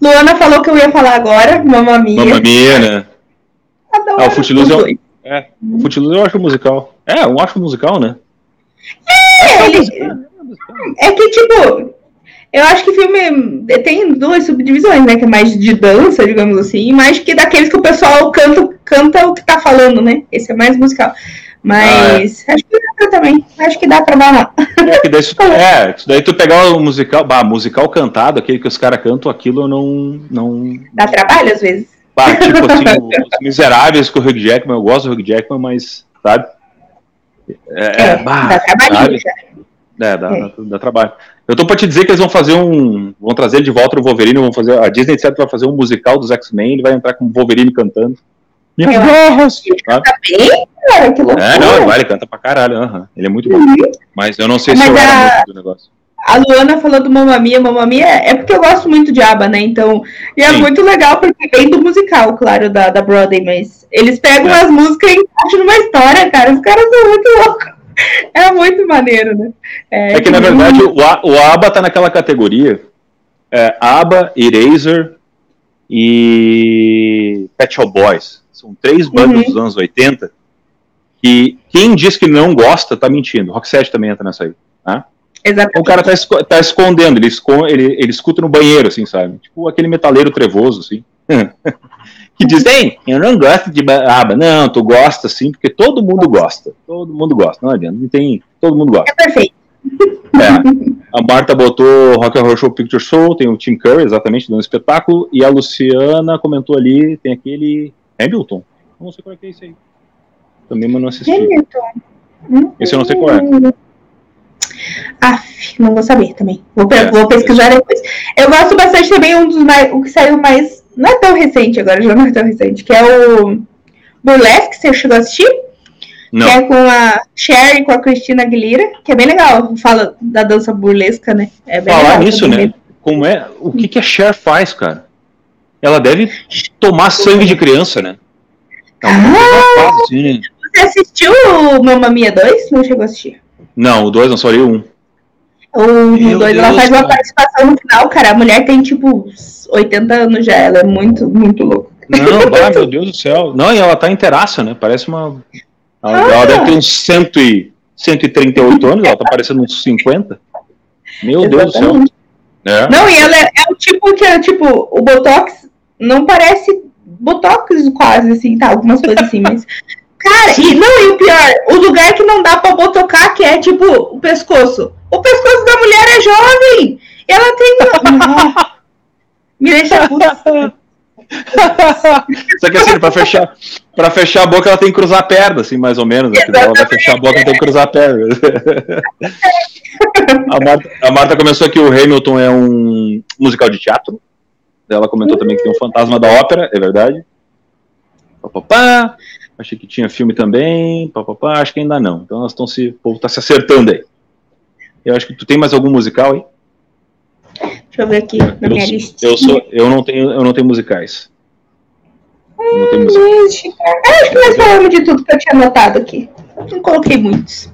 Luana falou que eu ia falar agora, Mamma Mia. Mamma Mia, né? Adoro Ah, o Footloose é os um- dois. É, o Footloose eu acho musical. É, eu acho musical, né? É, ele- musical, é. É que, tipo, eu acho que filme tem duas subdivisões, né? Que é mais de dança, digamos assim, e mais que daqueles que o pessoal canta, canta o que tá falando, né? Esse é mais musical. Mas acho que dá também. Acho que dá pra uma. É, que daí, é, daí tu pegar o musical, bah, musical cantado, aquele que os caras cantam, aquilo não. não Dá trabalho às vezes. bah, tipo assim, [laughs] os miseráveis com o Hugh Jackman, eu gosto do Hugh Jackman, mas, sabe? É, É, bah, dá já. É, dá, É. dá, dá trabalho. Eu tô pra te dizer que eles vão fazer um. Vão trazer ele de volta o Wolverine, vão fazer. A Disney certo vai fazer um musical dos X-Men, ele vai entrar com o Wolverine cantando. Minha Eu voz! Tá bem, cara, que loucura. É, não, vai, ele canta pra caralho, aham. ele é muito bom. Uhum. Mas eu não sei Mas se eu era a- muito do negócio. A Luana falou do Mamma Mia, Mamma Mia é porque eu gosto muito de ABBA, né? Então, e é Sim. muito legal porque vem do musical, claro, da, da Broadway, mas eles pegam É. as músicas e encaixam numa história, cara. Os caras são muito loucos. [laughs] É muito maneiro, né? É que na verdade o, o ABBA tá naquela categoria. É, ABBA, Eraser e Pet Shop Boys. São três bandas Uhum. dos anos 80 que quem diz que não gosta tá mentindo. Roxette também entra nessa aí. Exatamente. O cara tá, esco- tá escondendo, ele, esco- ele, ele escuta no banheiro, assim, sabe? Tipo aquele metaleiro trevoso, assim. [laughs] que diz, hein, eu não gosto de ba- aba. Não, tu gosta, sim, porque todo mundo gosta. Todo mundo gosta, não adianta, não tem... Todo mundo gosta. É perfeito. É. [laughs] A Marta botou Rock and Roll Show Picture Show, tem o Tim Curry, exatamente, dando espetáculo, e a Luciana comentou ali, tem aquele Hamilton. Não sei qual é que é esse aí. Também, mas não assisti. Hamilton. Esse eu não sei qual é. Aff, não vou saber também. Vou, É. vou pesquisar depois. Eu gosto bastante também, um dos mais. O que saiu mais. Não é tão recente agora, [laughs] já não é tão recente, que é o Burlesque, você chegou a assistir? Não. Que é com a Cher e com a Cristina Aguilera, que é bem legal. Fala da dança burlesca, né? É bem Falar legal nisso, né? Como é? O que, que a Cher faz, cara? Ela deve tomar sangue de criança, né? É ela faz, assim, né? Você assistiu o Mamma Mia 2? Não chegou a assistir. Não, o 2 não só li um. O Meu 2, ela faz uma cara. participação no final, cara. A mulher tem, tipo, uns 80 anos já. Ela é muito, muito louca. Não, [laughs] bah, meu Deus do céu. Não, e ela tá inteiraça, né? Parece uma. Ela, Ah. ela deve ter uns 100 e, 138 anos, ela tá parecendo uns 50. Meu Deus do céu. Exatamente. É. Não, e ela é, é o tipo que é tipo, o Botox não parece Botox quase, assim, tá? Algumas coisas assim, mas. [laughs] Cara, e não, e o pior, o lugar que não dá pra botocar, que é tipo o pescoço. O pescoço da mulher é jovem! Ela tem. [laughs] Me deixa puta. Só que assim, pra fechar, pra fechar a boca, ela tem que cruzar a perna, assim, mais ou menos. Né? Ela vai fechar a boca, ela tem que cruzar a perna. [laughs] A Marta, a Marta começou que o Hamilton é um musical de teatro. Ela comentou também que tem um fantasma da ópera, é verdade. Papapá. Achei que tinha filme também. Papapá. Acho que ainda não. Então elas estão se. O povo tá se acertando aí. Eu acho que tu tem mais algum musical aí? Deixa eu ver aqui na Eu, minha sou- lista. eu, sou, eu, não tenho, eu não tenho musicais. Eu não tenho musicais. Acho que nós falamos de tudo que eu tinha anotado aqui. Não coloquei muitos.